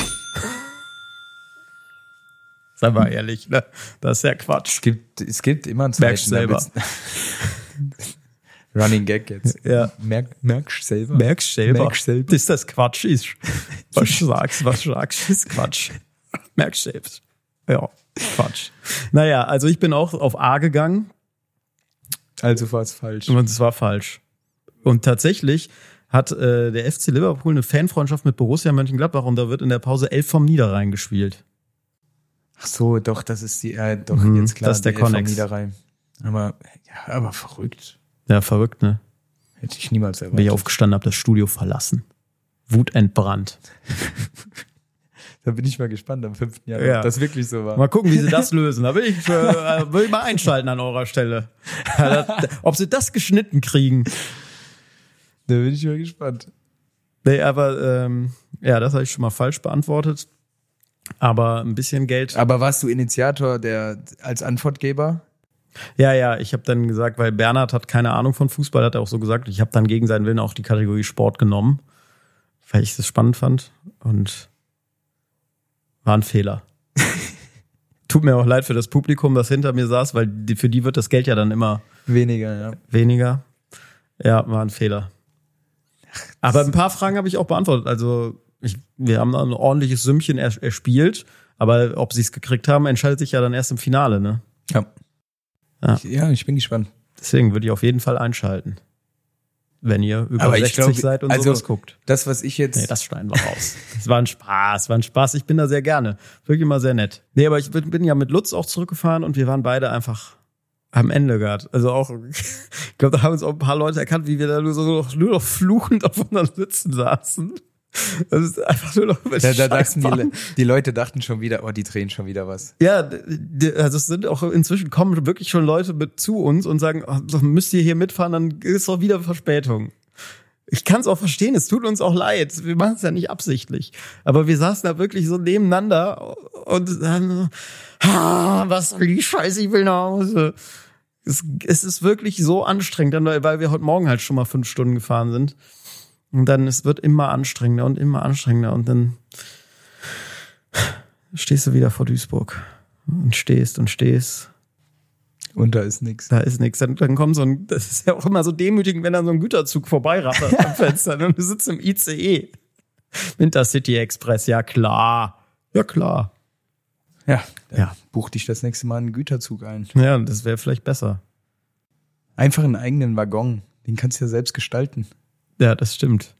Sei mal ehrlich, ne? Das ist ja Quatsch. Es gibt, es gibt immer ein Merkst Zeichen. da selber. [laughs] Running Gag jetzt. Ja. Merk, merkst selber. Merkst selber. Merkst selber. Dass das Quatsch ist. [laughs] Was du sagst, was du sagst, ist Quatsch. Merkst selbst. Ja, Quatsch. Naja, also ich bin auch auf A gegangen. Also war es falsch. Und es war falsch. Und tatsächlich hat äh, der FC Liverpool eine Fanfreundschaft mit Borussia Mönchengladbach und da wird in der Pause elf vom Niederrhein gespielt. Ach so, doch, das ist die, äh, doch, Mhm, jetzt klar. das ist der Connex. Niederrhein. Aber, ja, aber verrückt. Ja, verrückt, ne? Hätte ich niemals Bin ich erwartet. aufgestanden, hab das Studio verlassen. Wut entbrannt. [laughs] Da bin ich mal gespannt am 5. Januar, Ja. ob das wirklich so war. Mal gucken, wie sie das lösen. Da will ich, äh, will ich mal einschalten an eurer Stelle. Ob sie das geschnitten kriegen. Da bin ich mal gespannt. Nee, aber ähm, ja, das habe ich schon mal falsch beantwortet. Aber ein bisschen Geld. Aber warst du Initiator der als Antwortgeber? Ja, ja, ich habe dann gesagt, weil Bernhard hat keine Ahnung von Fußball, hat er auch so gesagt. Ich habe dann gegen seinen Willen auch die Kategorie Sport genommen, weil ich das spannend fand und war ein Fehler. [laughs] Tut mir auch leid für das Publikum, das hinter mir saß, weil die, für die wird das Geld ja dann immer Weniger, ja. weniger. Ja, war ein Fehler. Aber ein paar Fragen habe ich auch beantwortet. Also ich, wir haben ein ordentliches Sümmchen er, erspielt, aber ob sie es gekriegt haben, entscheidet sich ja dann erst im Finale. Ne? Ja. Ja. Ich, ja, ich bin gespannt. Deswegen würde ich auf jeden Fall einschalten. Wenn ihr über Aber ich 60 glaub, seid und also- sowas guckt. Das, was ich jetzt. Nee, das schneiden wir raus. Es war ein Spaß, war ein Spaß. Ich bin da sehr gerne. Wirklich immer sehr nett. Nee, aber ich bin bin ja mit Lutz auch zurückgefahren und wir waren beide einfach am Ende gerade. Also auch, [laughs] ich glaube, da haben uns auch ein paar Leute erkannt, wie wir da nur, so, nur noch fluchend auf unseren Sitzen saßen. Das ist einfach nur noch da, da dachten die, die Leute dachten schon wieder, oh, die drehen schon wieder was. Ja, d- also es sind auch inzwischen kommen wirklich schon Leute mit zu uns und sagen, oh, müsst ihr hier mitfahren, dann ist doch wieder Verspätung. Ich kann es auch verstehen, es tut uns auch leid. Wir machen es ja nicht absichtlich. Aber wir saßen da wirklich so nebeneinander und dann ah, was soll die Scheiße, ich will nach Hause. Es, es ist wirklich so anstrengend, weil wir heute Morgen halt schon mal fünf Stunden gefahren sind. Und dann, es wird immer anstrengender und immer anstrengender und dann stehst du wieder vor Duisburg und stehst und stehst. Und da ist nichts. Da ist nichts. Dann, dann kommt so ein, das ist ja auch immer so demütigend, wenn dann so ein Güterzug vorbeirattert am [laughs] Fenster und du sitzt im ICE. Intercity Express, ja klar. Ja klar. Ja, Ja. buch dich das nächste Mal einen Güterzug ein. Ja, das wäre vielleicht besser. Einfach einen eigenen Waggon. Den kannst du ja selbst gestalten. Ja, das stimmt.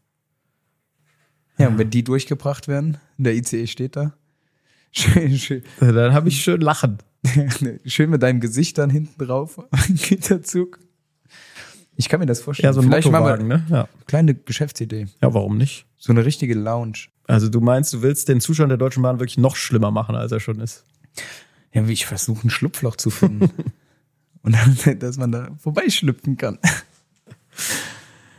Ja, und wenn die durchgebracht werden, der ICE steht da. [laughs] Schön, schön, Dann habe ich schön lachen. [laughs] schön mit deinem Gesicht dann hinten drauf. [laughs] Ein Güterzug. Ich kann mir das vorstellen. Ja, so ein Vielleicht machen wir ne? Ja. kleine Geschäftsidee. ja, warum nicht? So eine richtige Lounge. Also du meinst, du willst den Zustand der Deutschen Bahn wirklich noch schlimmer machen, als er schon ist. Ja, wie ich versuche, ein Schlupfloch zu finden. und dann, dass man da vorbeischlüpfen kann.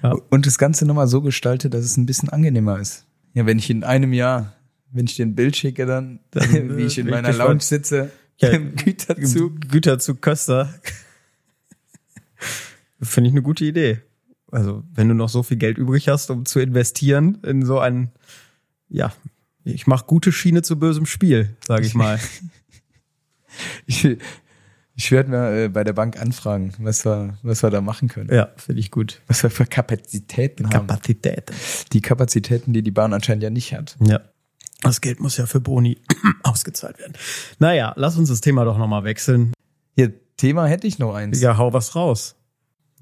Ja. Und das Ganze nochmal so gestaltet, dass es ein bisschen angenehmer ist. Ja, wenn ich in einem Jahr, wenn ich dir ein Bild schicke, dann, [laughs] Dann, äh, [laughs] wie ich in ich meiner. Lounge sitze, Ja. [laughs] im Güterzug. Güterzug Köster. Finde ich eine gute Idee. Also, wenn du noch so viel Geld übrig hast, um zu investieren in so ein, ja, ich mache gute Schiene zu bösem Spiel, sage ich mal. Ich, ich werde mal äh, bei der Bank anfragen, was wir, was wir da machen können. ja, finde ich gut. Was wir für Kapazitäten haben. Kapazität. Die Kapazitäten, die die Bahn anscheinend ja nicht hat. Ja. Das Geld muss ja für Boni [clears throat] ausgezahlt werden. Naja, lass uns das Thema doch nochmal wechseln. Hier, Thema hätte ich noch eins. Ja, hau was raus.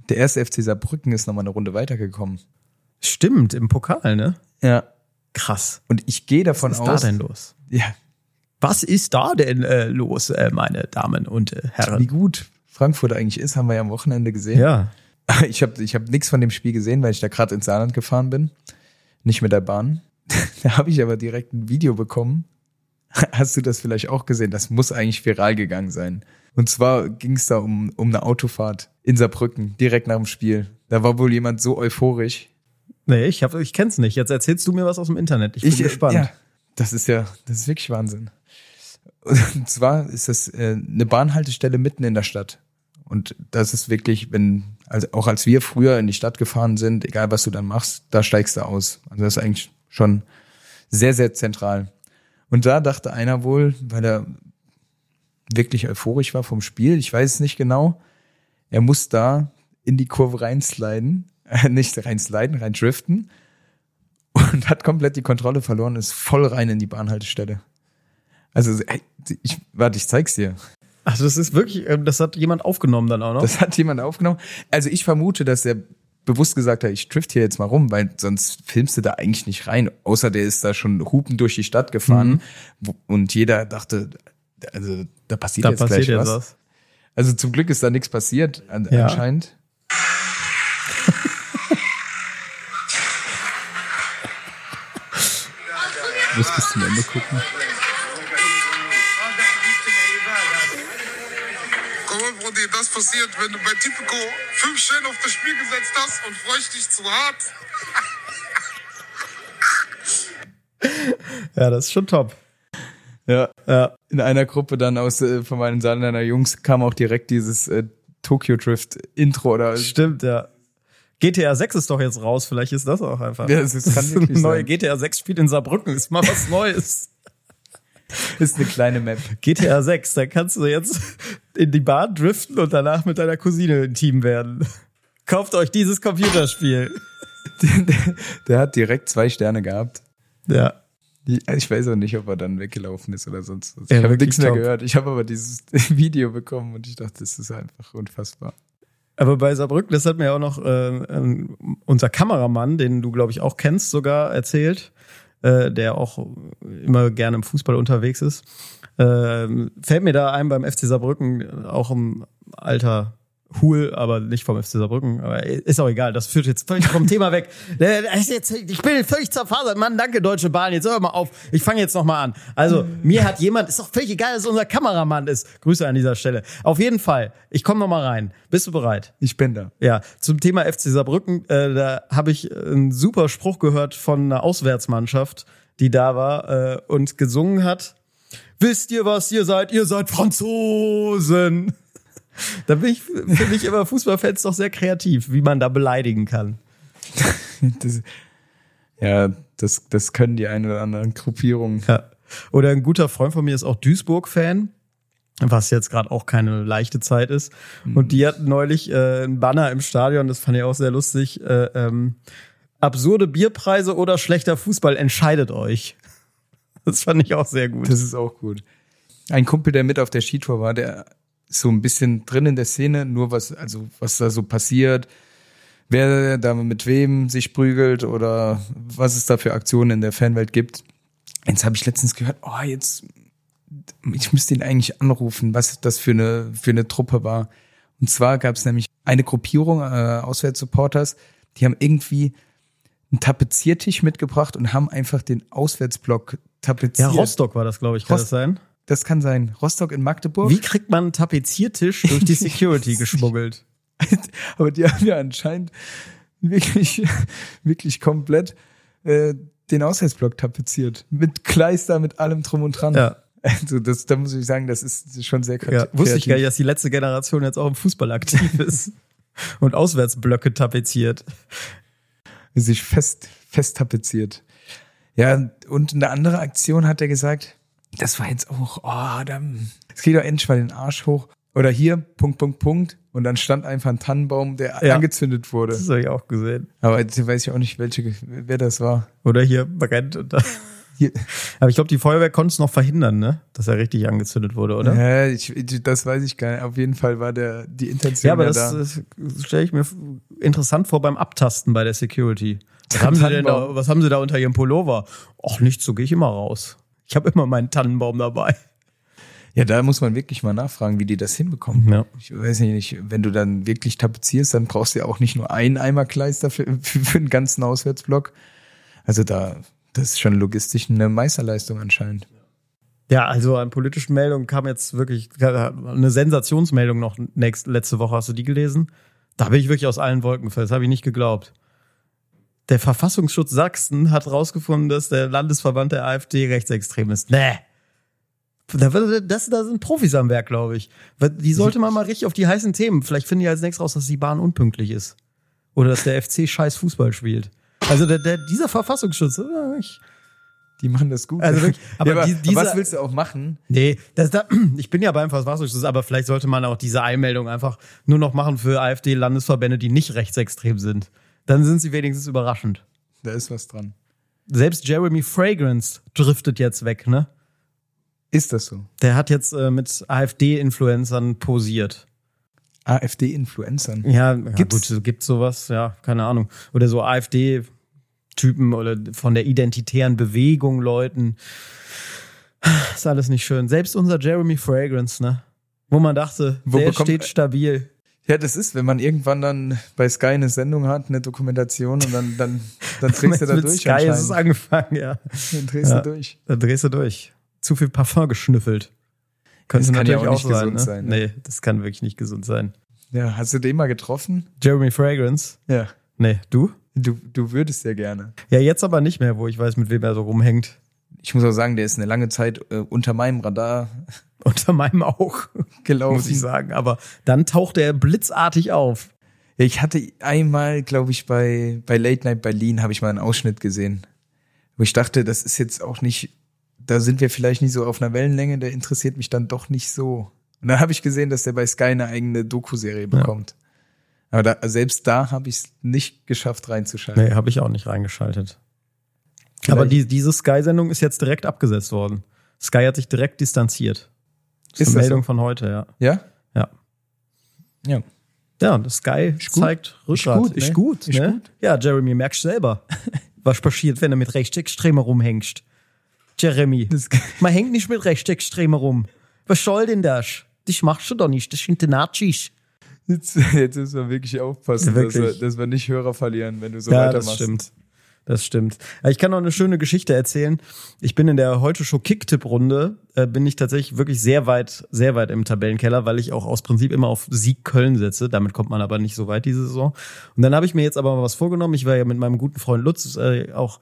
Der erste FC Saarbrücken ist nochmal eine Runde weitergekommen. Stimmt, im Pokal, ne? Ja. Krass. Und ich gehe davon Was ist aus. da denn los? Ja, Was ist da denn äh, los, äh, meine Damen und äh, wie Herren? gut Frankfurt eigentlich ist, haben wir ja am Wochenende gesehen. Ja. Ich [laughs] habe ich hab nichts von dem Spiel gesehen, weil ich da gerade ins Saarland gefahren bin. Nicht mit der Bahn. [laughs] Da habe ich aber direkt ein Video bekommen. [laughs] Hast du das vielleicht auch gesehen? Das muss eigentlich viral gegangen sein. Und zwar ging es da um, um eine Autofahrt in Saarbrücken, direkt nach dem Spiel. Da war wohl jemand so euphorisch. Nee, ich, hab, ich kenn's nicht. Jetzt erzählst du mir was aus dem Internet. Ich bin äh, gespannt. Ja, das ist ja, das ist wirklich Wahnsinn. Und zwar ist das äh, eine Bahnhaltestelle mitten in der Stadt. Und das ist wirklich, wenn, also auch als wir früher in die Stadt gefahren sind, egal was du dann machst, da steigst du aus. Also das ist eigentlich schon sehr, sehr zentral. Und da dachte einer wohl, weil er wirklich euphorisch war vom Spiel, ich weiß es nicht genau, er muss da in die Kurve reinsliden, äh, [laughs] nicht reinsliden, rein driften und hat komplett die Kontrolle verloren, ist voll rein in die Bahnhaltestelle. Also, ey, ich, warte, ich zeig's dir. Ach, das ist wirklich, äh, das hat jemand aufgenommen dann auch noch. Das hat jemand aufgenommen. Also ich vermute, dass er bewusst gesagt hat, ich drift hier jetzt mal rum, weil sonst filmst du da eigentlich nicht rein. Außer der ist da schon hupen durch die Stadt gefahren Mhm. und jeder dachte, also da passiert da jetzt passiert gleich jetzt was. was. Also zum Glück ist da nichts passiert an, Ja. anscheinend. [laughs] Muss bis zum Ende gucken. Mal, Brudi, das passiert, wenn du bei Tipico fünf Stellen auf das Spiel gesetzt hast und freust dich zu hart. Ja, das ist schon top. Ja. Ja. In einer Gruppe dann aus äh, von meinen Saarländer Jungs kam auch direkt dieses äh, Tokyo Drift Intro oder Stimmt, ja. GTA 6 ist doch jetzt raus, vielleicht ist das auch einfach. Ja, das ist- kann ein wirklich neue sein. GTA 6 Spiel in Saarbrücken, ist mal was Neues. [laughs] ist eine kleine Map. GTA 6, da kannst du jetzt in die Bahn driften und danach mit deiner Cousine ein Team werden. Kauft euch dieses Computerspiel. [laughs] der, der hat direkt zwei Sterne gehabt. Ja. Ich weiß auch nicht, ob er dann weggelaufen ist oder sonst was. Ja, ich habe nichts mehr top. gehört. Ich habe aber dieses [laughs] Video bekommen und ich dachte, das ist einfach unfassbar. Aber bei Saarbrücken, das hat mir auch noch äh, unser Kameramann, den du, glaube ich, auch kennst, sogar erzählt, äh, der auch immer gerne im Fußball unterwegs ist. Ähm, fällt mir da ein beim FC Saarbrücken, auch im alter Hul, aber nicht vom FC Saarbrücken. Aber ist auch egal, das führt jetzt völlig vom Thema weg. [laughs] Äh, jetzt, ich bin völlig zerfasert. Mann, danke, Deutsche Bahn. Jetzt hör mal auf. Ich fange jetzt noch mal an. Also, mir hat jemand, ist doch völlig egal, dass unser Kameramann ist. Grüße an dieser Stelle. Auf jeden Fall, ich komme noch mal rein. Bist du bereit? Ich bin da. Ja, zum Thema FC Saarbrücken, äh, da habe ich einen super Spruch gehört von einer Auswärtsmannschaft, die da war äh, und gesungen hat. Wisst ihr, was ihr seid? Ihr seid Franzosen. Da bin ich, finde ich immer Fußballfans doch sehr kreativ, wie man da beleidigen kann. Das, ja, das, das können die ein oder anderen Gruppierungen. Ja. Oder ein guter Freund von mir ist auch Duisburg-Fan, was jetzt gerade auch keine leichte Zeit ist. Und die hatten neulich äh, einen Banner im Stadion, das fand ich auch sehr lustig. Äh, ähm, absurde Bierpreise oder schlechter Fußball, entscheidet euch. Das fand ich auch sehr gut. Das ist auch gut. Ein Kumpel, der mit auf der Skitour war, der so ein bisschen drin in der Szene, nur was, also was da so passiert, wer da mit wem sich prügelt oder was es da für Aktionen in der Fanwelt gibt. Jetzt habe ich letztens gehört, oh, jetzt, ich müsste ihn eigentlich anrufen, was das für eine, für eine Truppe war. Und zwar gab es nämlich eine Gruppierung äh, Auswärtssupporters, die haben irgendwie einen Tapeziertisch mitgebracht und haben einfach den Auswärtsblock Ja, tapeziert. Rostock war das, glaube ich, kann Rost- das sein? Das kann sein. Rostock in Magdeburg. Wie kriegt man einen Tapeziertisch durch die [laughs] Security geschmuggelt? [laughs] Aber die haben ja anscheinend wirklich, [laughs] wirklich komplett äh, den Auswärtsblock tapeziert. Mit Kleister, mit allem drum und dran. Ja. Also das, da muss ich sagen, das ist schon sehr Ja, kreativ. wusste ich gar nicht, dass die letzte Generation jetzt auch im Fußball aktiv ist und Auswärtsblöcke tapeziert. Sich fest, fest tapeziert. Ja, und eine andere Aktion hat er gesagt, das war jetzt auch, oh, da, es geht doch endlich mal den Arsch hoch. Oder hier, Punkt, Punkt, Punkt. Und dann stand einfach ein Tannenbaum, der Ja. angezündet wurde. Das habe ich auch gesehen. Aber jetzt weiß ich auch nicht, welche, wer das war. Oder hier brennt. Und da. Hier, Aber ich glaube, die Feuerwehr konnte es noch verhindern, ne? Dass er richtig angezündet wurde, oder? Ja, ich, das weiß ich gar nicht. Auf jeden Fall war der die Intention Ja, aber ja das, da. das stelle ich mir interessant vor beim Abtasten bei der Security. Was haben, Sie denn da, was haben Sie da unter Ihrem Pullover? Ach, nichts, so gehe ich immer raus. Ich habe immer meinen Tannenbaum dabei. Ja, da muss man wirklich mal nachfragen, wie die das hinbekommen. Ja. Ich weiß nicht, wenn du dann wirklich tapezierst, dann brauchst du ja auch nicht nur einen Eimer Kleister für, für, für den ganzen Auswärtsblock. Also da, das ist schon logistisch eine Meisterleistung anscheinend. Ja, also an politischen Meldungen kam jetzt wirklich eine Sensationsmeldung noch nächst, letzte Woche. Hast du die gelesen? Da bin ich wirklich aus allen Wolken gefallen. Das habe ich nicht geglaubt. Der Verfassungsschutz Sachsen hat rausgefunden, dass der Landesverband der AfD rechtsextrem ist. Nee. Da, das, da sind Profis am Werk, glaube ich. Die sollte man mal richtig auf die heißen Themen. Vielleicht finden die als nächstes raus, dass die Bahn unpünktlich ist. Oder dass der FC scheiß Fußball spielt. Also der, der, dieser Verfassungsschutz, äh, ich, Die machen das gut. Also wirklich, [laughs] aber aber, die- aber dieser- was willst du auch machen? Nee, das, da, [clears throat] ich bin ja beim Verfassungsschutz, aber vielleicht sollte man auch diese Einmeldung einfach nur noch machen für AfD-Landesverbände, die nicht rechtsextrem sind. Dann sind sie wenigstens überraschend. Da ist was dran. Selbst Jeremy Fragrance driftet jetzt weg, ne? Ist das so? Der hat jetzt äh, mit AfD-Influencern posiert. AfD-Influencern. Ja, Gibt's? ja gut, gibt sowas, ja, keine Ahnung. Oder so AfD-Typen oder von der identitären Bewegung Leuten. Ist alles nicht schön. Selbst unser Jeremy Fragrance, ne? Wo man dachte, Wo der steht stabil. Ja, das ist, wenn man irgendwann dann bei Sky eine Sendung hat, eine Dokumentation und dann, dann, dann drehst du [laughs] da Mit durch. Sky ist es angefangen, ja. Dann drehst Ja. du durch. Da drehst du durch. Zu viel Parfum geschnüffelt. Könnte Das kann ja natürlich auch auch, nicht sein, gesund ne? sein, ne? Nee, das kann wirklich nicht gesund sein. Ja, hast du den mal getroffen? Jeremy Fragrance? Ja. Nee, du? Du, du würdest ja gerne. Ja, jetzt aber nicht mehr, wo ich weiß, mit wem er so rumhängt. Ich muss auch sagen, der ist eine lange Zeit äh, unter meinem Radar Unter meinem auch, [laughs] gelaufen. muss ich sagen. Aber dann taucht er blitzartig auf. Ja, ich hatte einmal, glaube ich, bei, bei Late Night Berlin habe ich mal einen Ausschnitt gesehen, wo ich dachte, das ist jetzt auch nicht, da sind wir vielleicht nicht so auf einer Wellenlänge, der interessiert mich dann doch nicht so. Und dann habe ich gesehen, dass der bei Sky eine eigene Doku-Serie bekommt. Aber da, selbst da habe ich es nicht geschafft reinzuschalten. Nee, habe ich auch nicht reingeschaltet. Vielleicht- Aber die, diese Sky-Sendung ist jetzt direkt abgesetzt worden. Sky hat sich direkt distanziert. Das ist, Ist eine das Meldung so? von heute, ja. Ja? Ja. Ja. Ja, und das Sky gut. zeigt Rückgrat. gut, ist ne? gut, ist ne? gut. Ja, Jeremy, merkst du selber, [laughs] was passiert, wenn du mit Rechtsextremer rumhängst. Jeremy, man hängt nicht mit Rechtsextremer rum. Was soll denn das? Das machst du doch nicht, das sind die Nazis. Jetzt, jetzt müssen wir wirklich aufpassen, Ja, Dass, wir, wirklich. dass wir nicht Hörer verlieren, wenn du so ja, weitermachst. das stimmt. Das stimmt. Aber Ich kann noch eine schöne Geschichte erzählen. Ich bin in der heute Show Kicktipp-Runde, äh, bin ich tatsächlich wirklich sehr weit, sehr weit im Tabellenkeller, weil ich auch aus Prinzip immer auf Sieg Köln setze. Damit kommt man aber nicht so weit diese Saison. Und dann habe ich mir jetzt aber mal was vorgenommen. Ich war ja mit meinem guten Freund Lutz äh, auch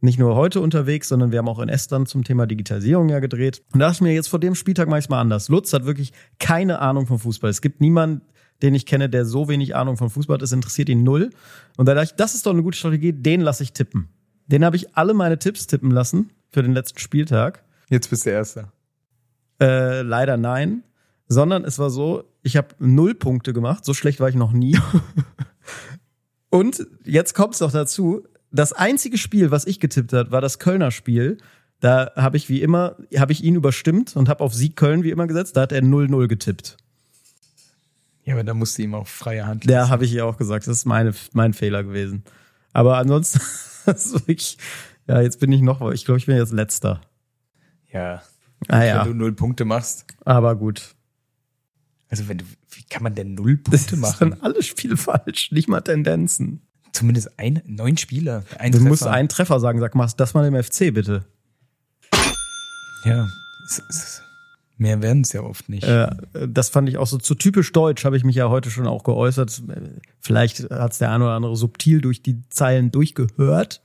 nicht nur heute unterwegs, sondern wir haben auch in Estland zum Thema Digitalisierung ja gedreht. Und da ich mir jetzt vor dem Spieltag mache ich mal anders. Lutz hat wirklich keine Ahnung vom Fußball. Es gibt niemanden, den ich kenne, der so wenig Ahnung von Fußball hat. Es interessiert ihn null. Und da dachte ich, das ist doch eine gute Strategie, den lasse ich tippen. Den habe ich alle meine Tipps tippen lassen für den letzten Spieltag. Jetzt bist du Erster. Äh, leider nein. Sondern es war so, ich habe null Punkte gemacht. So schlecht war ich noch nie. [laughs] Und jetzt kommt es noch dazu. Das einzige Spiel, was ich getippt hat, war das Kölner Spiel. Da habe ich wie immer, habe ich ihn überstimmt und habe auf Sieg Köln wie immer gesetzt. Da hat er 0-0 getippt. Ja, aber da musst du ihm auch freie Hand Da habe ich ihr auch gesagt, das ist meine, mein Fehler gewesen. Aber ansonsten, [laughs] das ist wirklich, ja, jetzt bin ich noch, ich glaube, ich bin jetzt letzter. Ja. Ah ja, Wenn du null Punkte machst. aber gut. Also wenn du, wie kann man denn null Das Punkte machen? dann alles Spiel falsch, nicht mal Tendenzen. Zumindest ein, neun Spieler. Ein Du Treffer. musst einen Treffer sagen, sag mal, das mal im FC bitte. Ja. Es, es, mehr werden es ja oft nicht. Äh, das fand ich auch so zu typisch deutsch, habe ich mich ja heute schon auch geäußert. Vielleicht hat es der eine oder andere subtil durch die Zeilen durchgehört.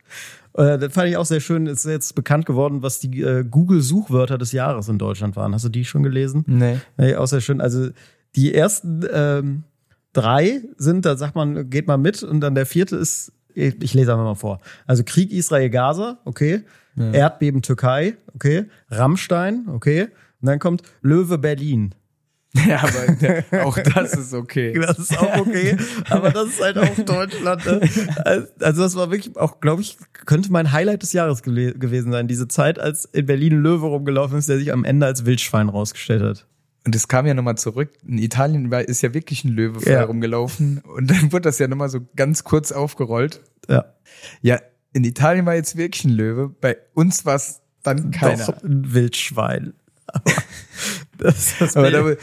Äh, das fand ich auch sehr schön. Ist jetzt bekannt geworden, was die äh, Google-Suchwörter des Jahres in Deutschland waren. Hast du die schon gelesen? Nee. Nee, auch sehr schön. Also die ersten ähm, drei sind, da sagt man, geht mal mit und dann der vierte ist, ich, ich lese einfach mal vor. Also Krieg Israel-Gaza, okay. Erdbeben Türkei, okay. Rammstein, okay. Und dann kommt Löwe Berlin. Ja, aber auch das ist okay. [laughs] Das ist auch okay, aber das ist halt auch Deutschland. Ne? Also das war wirklich auch, glaube ich, könnte mein Highlight des Jahres gele- gewesen sein. Diese Zeit, als in Berlin ein Löwe rumgelaufen ist, der sich am Ende als Wildschwein rausgestellt hat. Und es kam ja nochmal zurück. In Italien war, ist ja wirklich ein Löwe Ja. rumgelaufen. Und dann wurde das ja nochmal so ganz kurz aufgerollt. Ja. Ja, in Italien war jetzt wirklich ein Löwe. Bei uns war es dann keiner. Doch, ein Wildschwein. Aber [laughs] das, das Aber da,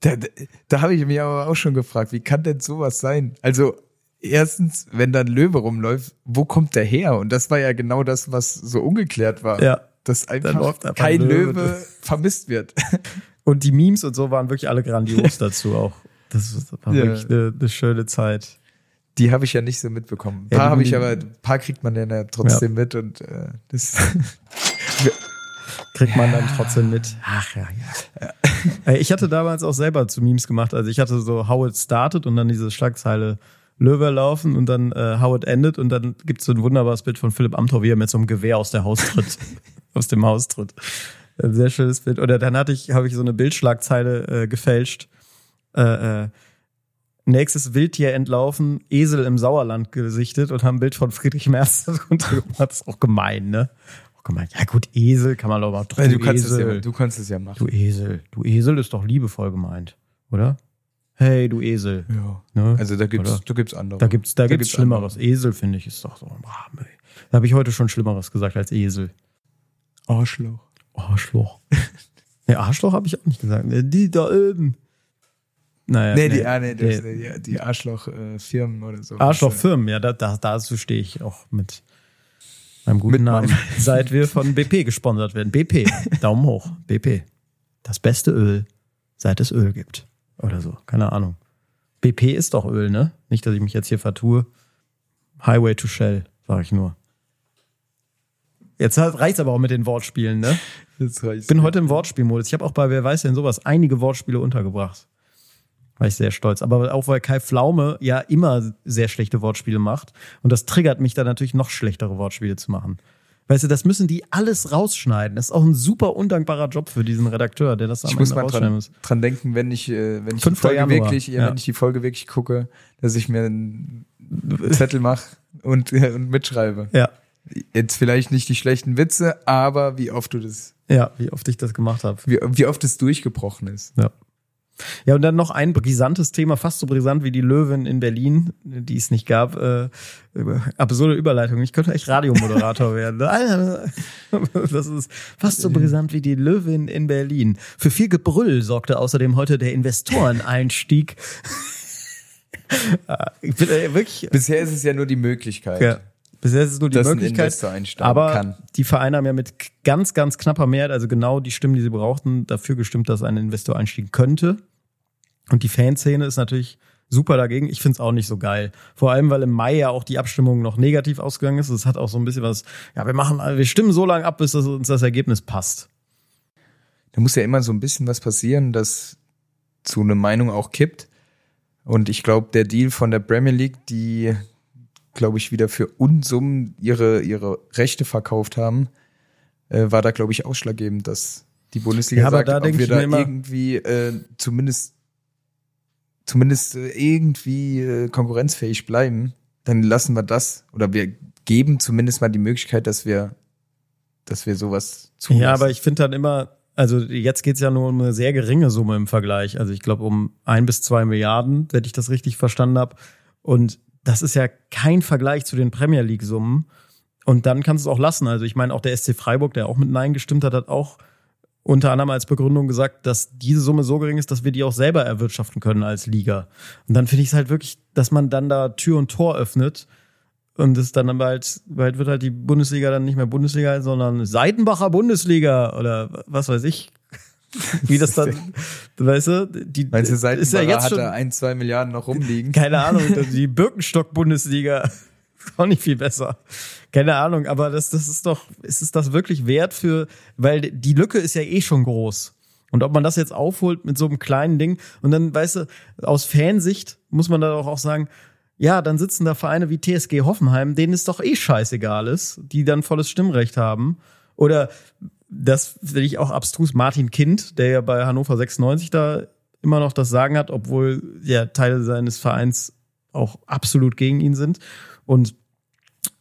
da, da, habe ich mich aber auch schon gefragt, wie kann denn sowas sein? Also erstens, wenn da ein Löwe rumläuft, wo kommt der her? Und das war ja genau das, was so ungeklärt war. Ja. Dass einfach, einfach kein ein Löwe. Löwe, [laughs] vermisst wird. [laughs] und die Memes und so waren wirklich alle grandios dazu auch. Das war Ja. wirklich eine, eine schöne Zeit. Die habe ich ja nicht so mitbekommen. Ein Ja, paar die- habe ich aber, ein paar kriegt man ja trotzdem mit und äh, das Kriegt man dann trotzdem mit. Ach ja, ja. Ey, Ich hatte damals auch selber zu Memes gemacht. Also ich hatte so How it started und dann diese Schlagzeile Löwe laufen und dann äh, How it ended und dann gibt es so ein wunderbares Bild von Philipp Amthor, wie er mit so einem Gewehr aus der Haus tritt. [laughs] aus dem Haus tritt. Ein sehr schönes Bild. Oder dann hatte ich, habe ich so eine Bildschlagzeile äh, gefälscht. Äh, äh, Nächstes Wildtier entlaufen, Esel im Sauerland gesichtet und haben ein Bild von Friedrich Merz [laughs] darunter gemacht. Das ist auch gemein, ne? Auch gemeint. Ja gut, Esel kann man doch mal Weil du, kannst es ja, du kannst es ja du machen. Esel. Du Esel ist doch liebevoll gemeint, oder? Hey, du Esel. Ja. Ne? Also da gibt's, Oder? da gibt's andere. Da gibt's, da, gibt's gibt's Schlimmeres. Esel, finde ich, ist doch so. Nee. Da habe ich heute schon Schlimmeres gesagt als Esel. Arschloch. Arschloch. [laughs] nee, Arschloch habe ich auch nicht gesagt. Nee, Die da oben. Naja. Nee, die, ah, nee, das, die, die Arschloch-Firmen oder so. Arschlochfirmen, ja, da, da, dazu stehe ich auch mit meinem guten Mit Namen. meinem- [laughs] Seit wir von BP gesponsert werden. BP, Daumen hoch, BP. Das beste Öl, seit es Öl gibt. Oder so, keine Ahnung. BP ist doch Öl, ne? Nicht, dass ich mich jetzt hier vertue. Highway to Shell, sage ich nur. Jetzt reicht's aber auch mit den Wortspielen, ne? Reicht. Ich bin heute im Wortspielmodus. Ich habe auch bei Wer weiß denn sowas einige Wortspiele untergebracht. War ich sehr stolz. Aber auch weil Kai Pflaume ja immer sehr schlechte Wortspiele macht. Und das triggert mich dann natürlich noch schlechtere Wortspiele zu machen. Weißt du, das müssen die alles rausschneiden. Das ist auch ein super undankbarer Job für diesen Redakteur, der das am ich muss Ende mal rausschneiden dran, muss. dran denken, wenn ich, äh, wenn ich die 5. Folge Januar, wirklich, ja. wenn ich die Folge wirklich gucke, dass ich mir einen Zettel mache und, äh, und mitschreibe. Ja. Jetzt vielleicht nicht die schlechten Witze, aber wie oft du das, Ja, wie oft ich das gemacht habe. wie, wie oft es durchgebrochen ist. Ja. Ja, und dann noch ein brisantes Thema, fast so brisant wie die Löwen in Berlin, die es nicht gab. Äh, absurde Überleitung. Ich könnte echt Radiomoderator [laughs] werden. Das ist fast so brisant wie die Löwin in Berlin. Für viel Gebrüll sorgte außerdem heute der Investoreneinstieg. [laughs] Ah, ich bin äh, wirklich. Bisher ist es ja nur die Möglichkeit. Ja. Bisher ist es nur die Dass ein Möglichkeit. Aber kann. die Vereine haben ja mit ganz, ganz knapper Mehrheit, also genau die Stimmen, die sie brauchten, dafür gestimmt, dass ein Investor einsteigen könnte. Und die Fanszene ist natürlich super dagegen. Ich finde es auch nicht so geil. Vor allem, weil im Mai ja auch die Abstimmung noch negativ ausgegangen ist. Es hat auch so ein bisschen was, ja, wir machen, wir stimmen so lange ab, bis das, uns das Ergebnis passt. Da muss ja immer so ein bisschen was passieren, dass so eine Meinung auch kippt. Und ich glaube, der Deal von der Premier League, die, glaube ich, wieder für Unsummen ihre, ihre Rechte verkauft haben, äh, war da, glaube ich, ausschlaggebend, dass die Bundesliga Ja, aber sagt, da ob wir da irgendwie äh, zumindest, zumindest äh, irgendwie äh, konkurrenzfähig bleiben, dann lassen wir das oder wir geben zumindest mal die Möglichkeit, dass wir, dass wir sowas zulassen. Ja, aber ich finde dann immer, also jetzt geht's ja nur um eine sehr geringe Summe im Vergleich. Also ich glaube um ein bis zwei Milliarden, wenn ich das richtig verstanden habe. Und das ist ja kein Vergleich zu den Premier League-Summen. Und dann kannst du es auch lassen. Also ich meine, auch der SC Freiburg, der auch mit Nein gestimmt hat, hat auch unter anderem als Begründung gesagt, dass diese Summe so gering ist, dass wir die auch selber erwirtschaften können als Liga. Und dann finde ich es halt wirklich, dass man dann da Tür und Tor öffnet und es dann aber halt, bald wird halt die Bundesliga dann nicht mehr Bundesliga, sondern Seidenbacher Bundesliga oder was weiß ich. [laughs] Wie das dann, weißt du, die Meinst du, ist ja jetzt hat schon, ein, zwei Milliarden noch rumliegen? keine Ahnung, [laughs] die Birkenstock-Bundesliga [laughs] auch nicht viel besser. Keine Ahnung, aber das, das ist doch, ist es das wirklich wert für, weil die Lücke ist ja eh schon groß. Und ob man das jetzt aufholt mit so einem kleinen Ding und dann, weißt du, aus Fansicht muss man da doch auch sagen, ja, dann sitzen da Vereine wie TSG Hoffenheim, denen es doch eh scheißegal ist, die dann volles Stimmrecht haben. Oder das finde ich auch abstrus, Martin Kind, der ja bei Hannover 96 da immer noch das Sagen hat, obwohl ja Teile seines Vereins auch absolut gegen ihn sind. Und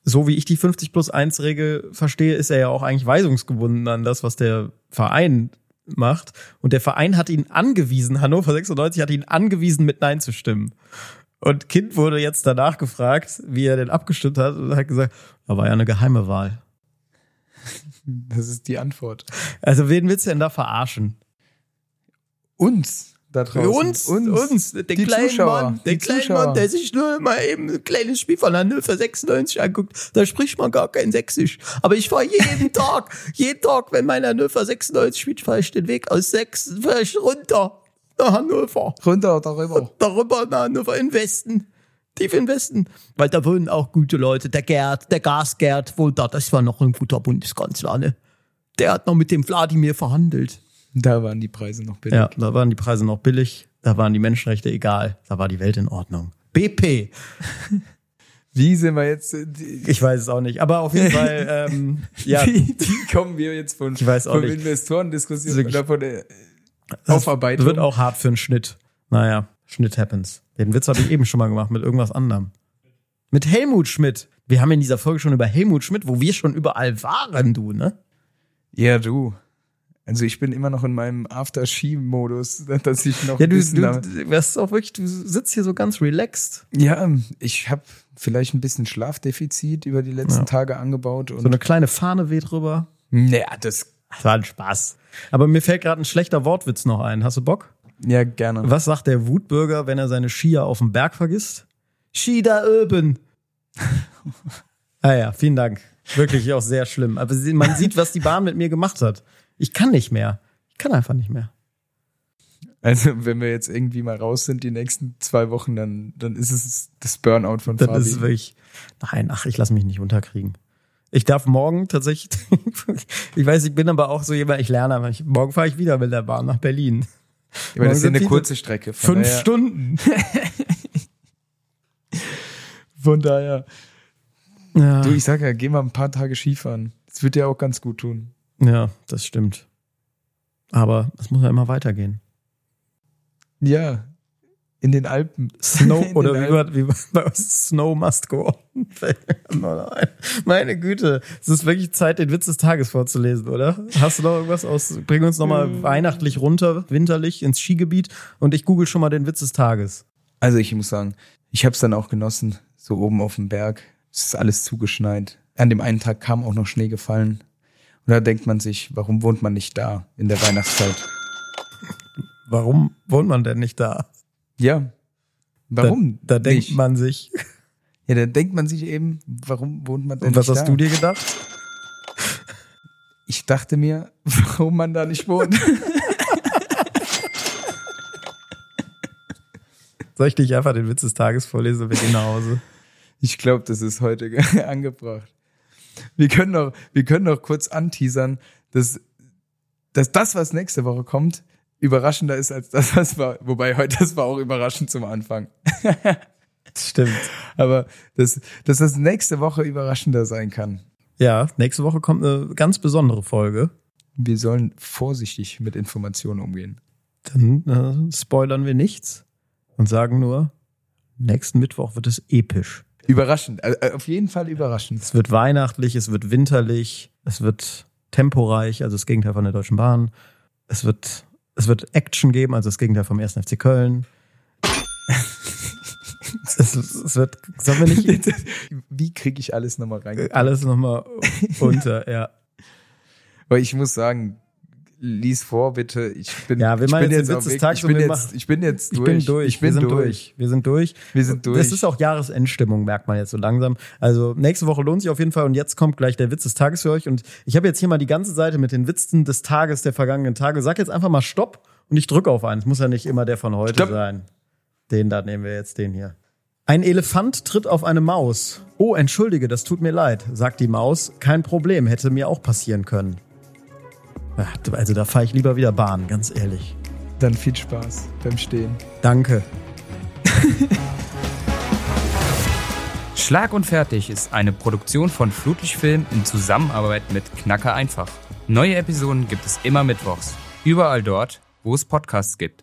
so wie ich die 50 plus 1 Regel verstehe, ist er ja auch eigentlich weisungsgebunden an das, was der Verein macht. Und der Verein hat ihn angewiesen, Hannover 96 hat ihn angewiesen, mit Nein zu stimmen. Und Kind wurde jetzt danach gefragt, wie er denn abgestimmt hat und hat gesagt, da war ja eine geheime Wahl. Das ist die Antwort. Also wen willst du denn da verarschen? Uns da draußen. Uns, uns, den Die kleinen Zuschauer, Mann, den kleinen Zuschauer. Mann, der sich nur mal eben ein kleines Spiel von Hannover 96 anguckt, da spricht man gar kein Sächsisch. Aber ich fahre jeden [laughs] Tag, jeden Tag, wenn mein Hannover 96 spielt, fahre ich den Weg aus Sachsen, fahre ich runter nach Hannover. Runter darüber. Darüber nach Hannover in Westen. Tief im Westen. Weil da wohnen auch gute Leute. Der Gerd, der Gasgerd wohnt da. Das war noch ein guter Bundeskanzler, ne? Der hat noch mit dem Wladimir verhandelt. Da waren die Preise noch billig. Ja, da waren die Preise noch billig, da waren die Menschenrechte egal, da war die Welt in Ordnung. BP, [laughs] Wie sind wir jetzt? äh, ich weiß es auch nicht, aber auf jeden Fall, [laughs] ähm, ja, wie, wie kommen wir jetzt von, Ich weiß auch von nicht. Investorendiskussion Wirklich. oder von der das Aufarbeitung? wird auch hart für einen Schnitt. Naja, Schnitt happens. Den Witz habe ich eben schon mal gemacht mit irgendwas anderem. Mit Helmut Schmidt. Wir haben in dieser Folge schon über Helmut Schmidt, wo wir schon überall waren, du, ne? Ja, du. Also ich bin immer noch in meinem After-Ski-Modus, [laughs] dass ich noch Ja, du, du, wirst auch wirklich, du sitzt hier so ganz relaxed. Ja, ich habe vielleicht ein bisschen Schlafdefizit über die letzten Ja. Tage angebaut und So eine kleine Fahne weht drüber. ja, das Das war ein Spaß. Aber mir fällt gerade ein schlechter Wortwitz noch ein. Hast du Bock? Ja gerne. Was sagt der Wutbürger, wenn er seine Skier auf dem Berg vergisst? Ski da oben. [laughs] ah ja, vielen Dank. Wirklich auch sehr schlimm. Aber man sieht, was die Bahn mit mir gemacht hat. Ich kann nicht mehr. Ich kann einfach nicht mehr. Also wenn wir jetzt irgendwie mal raus sind die nächsten zwei Wochen, dann dann ist es das Burnout von Das Fabi. ist wirklich. Nein, ach, ich lasse mich nicht unterkriegen. Ich darf morgen tatsächlich. [laughs] ich weiß, ich bin aber auch so jemand, ich lerne aber. Ich, morgen fahre ich wieder mit der Bahn nach Berlin. Aber das ist ja eine kurze Strecke. Fünf daher, Stunden. [laughs] Von daher. Ja. Du, ich sag ja, geh mal ein paar Tage Skifahren. Das wird dir auch ganz gut tun. ja, das stimmt. Aber es muss ja immer weitergehen. Ja. In den Alpen. [laughs] Snow In oder wie, war- wie war- bei uns Snow must go on. [laughs] Meine Güte, es ist wirklich Zeit, den Witz des Tages vorzulesen, oder? Hast du noch irgendwas aus? Bring uns nochmal Hm. weihnachtlich runter, winterlich ins Skigebiet und ich google schon mal den Witz des Tages. Also ich muss sagen, ich habe es dann auch genossen, so oben auf dem Berg. Es ist alles zugeschneit. An dem einen Tag kam auch noch Schnee gefallen. Und da denkt man sich, warum wohnt man nicht da in der Weihnachtszeit? Warum wohnt man denn nicht da? Ja. Warum? Da, da denkt nicht? man sich. [laughs] Ja, da denkt man sich eben, warum wohnt man denn Und was hast da? du dir gedacht? Ich dachte mir, [laughs] warum man da nicht wohnt. [laughs] Soll ich dich einfach den Witz des Tages vorlesen und wir gehen nach Hause? Ich glaube, das ist heute angebracht. Wir können noch, wir können noch kurz anteasern, dass, dass das, was nächste Woche kommt, überraschender ist als das, was war. Wobei heute, das war auch überraschend zum Anfang. [laughs] Stimmt. Aber dass, dass das nächste Woche überraschender sein kann. Ja, nächste Woche kommt eine ganz besondere Folge. Wir sollen vorsichtig mit Informationen umgehen. Dann äh, spoilern wir nichts und sagen nur, nächsten Mittwoch wird es episch. Überraschend, also, auf jeden Fall überraschend. Es wird weihnachtlich, es wird winterlich, es wird temporeich, also das Gegenteil von der Deutschen Bahn. Es wird, es wird Action geben, also das Gegenteil vom 1. FC Köln. es, es wird, sollen wir nicht [laughs] Wie kriege ich alles nochmal rein? alles nochmal [laughs] unter, ja. Weil ich muss sagen, lies vor, bitte. Ich bin, Ja, wir ich machen jetzt jetzt den Witz Ich bin jetzt, machen- ich bin jetzt Ich durch. bin durch. Ich bin wir sind durch. durch. Wir sind durch. Wir sind durch. Das ist auch Jahresendstimmung, merkt man jetzt so langsam. Also nächste Woche lohnt sich auf jeden Fall und jetzt kommt gleich der Witz des Tages für euch. Und ich habe jetzt hier mal die ganze Seite mit den Witzen des Tages der vergangenen Tage. Sag jetzt einfach mal Stopp und ich drücke auf einen. Es muss ja nicht immer der von heute Stopp. sein. Den da nehmen wir jetzt, den hier. Ein Elefant tritt auf eine Maus. Oh, entschuldige, das tut mir leid, sagt die Maus. Kein Problem, hätte mir auch passieren können. Also da fahre ich lieber wieder Bahn, ganz ehrlich. Dann viel Spaß beim Stehen. Danke. [laughs] Schlag und Fertig ist eine Produktion von Flutlichtfilm in Zusammenarbeit mit Knacker einfach. Neue Episoden gibt es immer mittwochs. Überall dort, wo es Podcasts gibt.